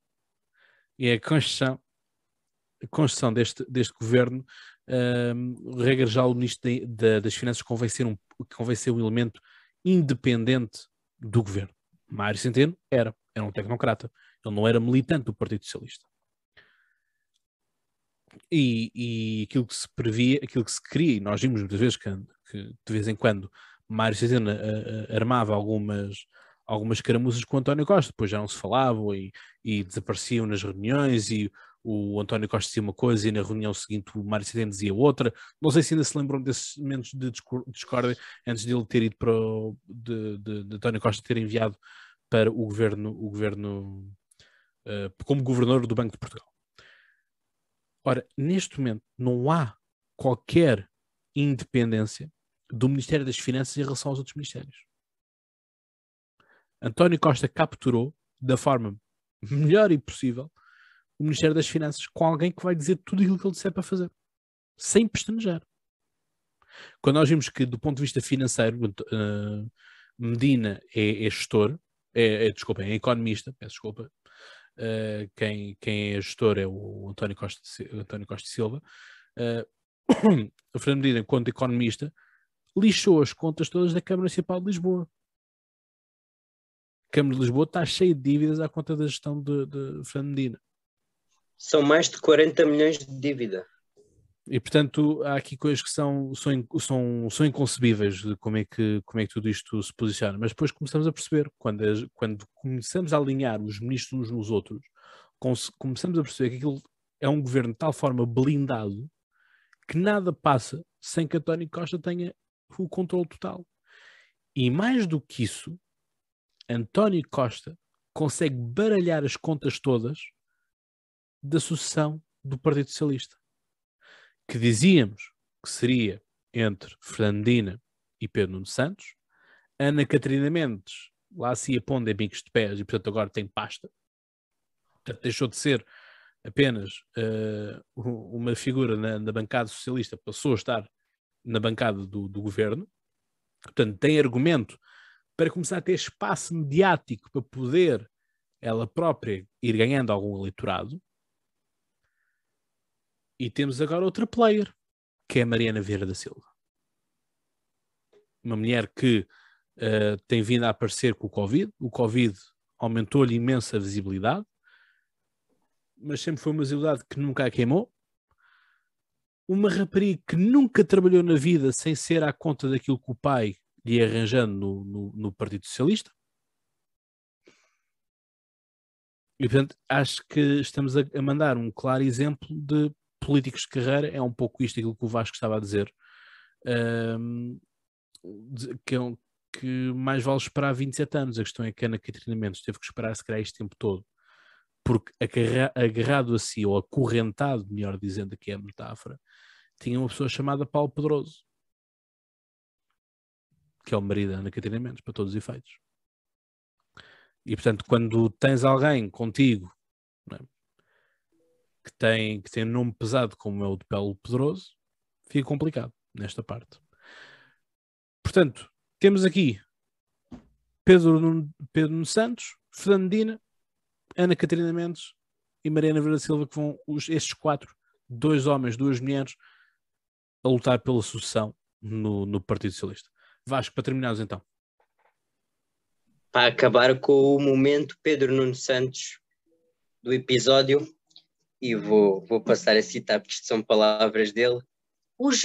é a construção, a construção deste, deste governo, um, regra já o Ministro de, de, das Finanças convém ser, um, um elemento independente do governo. Mário Centeno era, era um tecnocrata, ele não era militante do Partido Socialista. E, e aquilo que se previa, aquilo que se queria, e nós vimos muitas vezes que, que de vez em quando Mário Centeno armava algumas, algumas caramuças com o António Costa, depois já não se falavam e, e desapareciam nas reuniões e o António Costa dizia uma coisa e na reunião seguinte o Mário Centeno dizia outra. Não sei se ainda se lembram desses momentos de discórdia antes de ele ter ido para o, de, de, de António Costa ter enviado para o governo, o governo uh, como governador do Banco de Portugal. Ora, neste momento não há qualquer independência do Ministério das Finanças em relação aos outros ministérios. António Costa capturou da forma melhor e possível o Ministério das Finanças com alguém que vai dizer tudo aquilo que ele disser para fazer, sem pestanejar. Quando nós vimos que, do ponto de vista financeiro, uh, Medina é, é gestor, é, é, desculpa, é economista, peço desculpa, uh, quem, quem é gestor é o António Costa, António Costa Silva. Uh, (coughs) o Fernando Medina, enquanto economista, lixou as contas todas da Câmara Municipal de Lisboa. Câmara de Lisboa está cheia de dívidas à conta da gestão de, de Fernando Medina. São mais de 40 milhões de dívida. E portanto há aqui coisas que são, são, são, são inconcebíveis de como é, que, como é que tudo isto se posiciona. Mas depois começamos a perceber, quando, quando começamos a alinhar os ministros uns nos outros, começamos a perceber que aquilo é um governo de tal forma blindado que nada passa sem que António Costa tenha o controle total. E mais do que isso, António Costa consegue baralhar as contas todas da sucessão do Partido Socialista, que dizíamos que seria entre Fernandina e Pedro Nuno Santos, Ana Catarina Mendes lá se ia pondo em bicos de pés e portanto agora tem pasta, portanto deixou de ser apenas uh, uma figura na, na, bancada socialista, passou a estar na bancada do, do governo, portanto tem argumento para começar a ter espaço mediático para poder ela própria ir ganhando algum eleitorado. E temos agora outra player, que é a Mariana Vieira da Silva. Uma mulher que uh, tem vindo a aparecer com o Covid. O Covid aumentou-lhe imensa visibilidade, mas sempre foi uma visibilidade que nunca a queimou. Uma rapariga que nunca trabalhou na vida sem ser à conta daquilo que o pai lhe arranjando no, no, no Partido Socialista. E, portanto, acho que estamos a, mandar um claro exemplo de políticos de carreira. É um pouco isto aquilo que o Vasco estava a dizer. Um, que, é que, mais vale esperar 27 anos. A questão é que a Ana Catarina Mendes teve que esperar, se calhar, este tempo todo. Porque agarrado a si, ou acorrentado, melhor dizendo aqui é a metáfora, tinha uma pessoa chamada Paulo Pedroso que é o marido da Ana Catarina Mendes, para todos os efeitos. E portanto, quando tens alguém contigo é? que, tem, que tem um nome pesado como é o de Pelo Pedroso, fica complicado nesta parte. Portanto, temos aqui Pedro, Pedro Santos, Fernandina, Ana Catarina Mendes e Mariana Vieira Silva, que vão, os, estes quatro, dois homens, duas mulheres, a lutar pela sucessão no, no Partido Socialista. Vasco, para terminarmos então. Para acabar com o momento Pedro Nuno Santos do episódio, e vou, vou passar a citar porque isto são palavras dele, os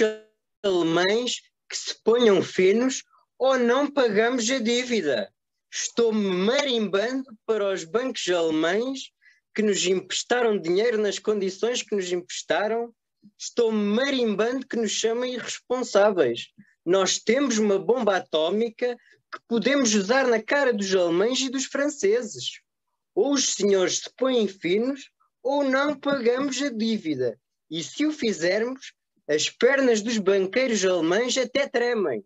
alemães que se ponham finos ou não pagamos a dívida. Estou-me marimbando para os bancos alemães que nos emprestaram dinheiro nas condições que nos emprestaram. Estou-me marimbando que nos chamem irresponsáveis. Nós temos uma bomba atómica que podemos usar na cara dos alemães e dos franceses. Ou os senhores se põem finos ou não pagamos a dívida. E se o fizermos, as pernas dos banqueiros alemães até tremem.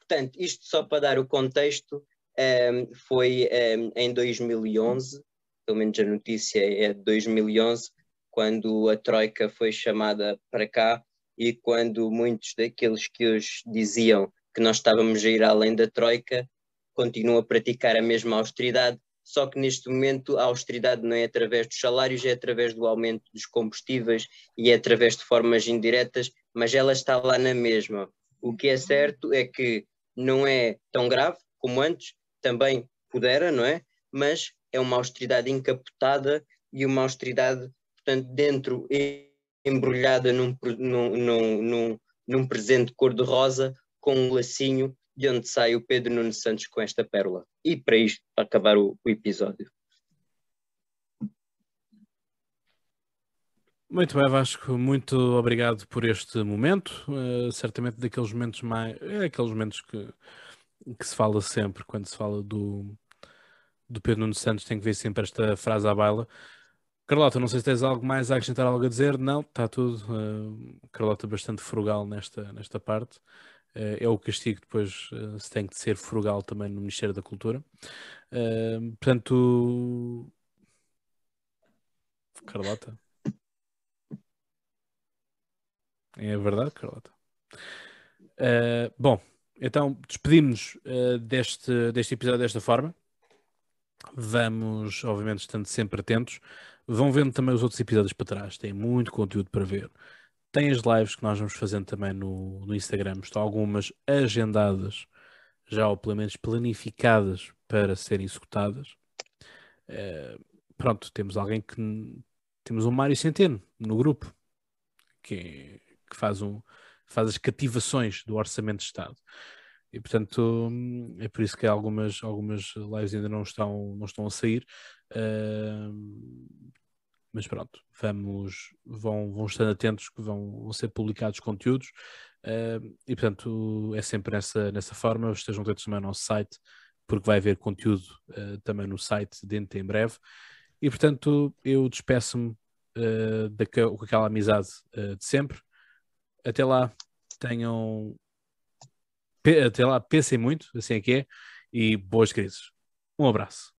Portanto, isto só para dar o contexto, um, ehm, foi um, ehm, em 2011, pelo menos a notícia é de 2011, quando a Troika foi chamada para cá e quando muitos daqueles que hoje diziam que nós estávamos a ir além da Troika continuam a praticar a mesma austeridade, só que neste momento a austeridade não é através dos salários, é através do aumento dos combustíveis e é através de formas indiretas, mas ela está lá na mesma. O que é certo é que não é tão grave como antes, também pudera, não é? Mas é uma austeridade encapotada e uma austeridade, portanto, dentro, embrulhada num, num, num, num, presente cor-de-rosa, com um lacinho de onde sai o Pedro Nuno Santos com esta pérola. E para isto, para acabar o, o episódio. Muito bem, Vasco, muito obrigado por este momento. Uh, certamente daqueles momentos mais. É aqueles momentos que, que se fala sempre quando se fala do, do Pedro Nuno Santos, tem que ver sempre esta frase à baila. Carlota, não sei se tens algo mais a acrescentar, algo a dizer. Não, está tudo. Uh, Carlota bastante frugal nesta, nesta parte. Uh, é o castigo depois uh, se tem que ser frugal também no Ministério da Cultura. Uh, portanto, Carlota. É verdade, Carlota. bom, então despedimos-nos deste, deste episódio desta forma. Vamos, obviamente, estando sempre atentos. Vão vendo também os outros episódios para trás. Tem muito conteúdo para ver. Tem as lives que nós vamos fazendo também no, no Instagram. Estão algumas agendadas, já ou pelo menos planificadas para serem executadas. Uh, pronto, temos alguém que. Temos um Mário Centeno no grupo que, que faz, um, faz as cativações do Orçamento de Estado. E portanto é por isso que algumas, algumas lives ainda não estão, não estão a sair. Uh, mas pronto, vamos, vão, vão estando atentos que vão, vão ser publicados conteúdos uh, e portanto é sempre nessa, nessa forma, estejam atentos também ao nosso site, porque vai haver conteúdo uh, também no site dentro em breve e portanto eu despeço-me uh, com aquela amizade de sempre. Até lá, tenham até lá, pensem muito, assim é que é, e boas crises. Um abraço.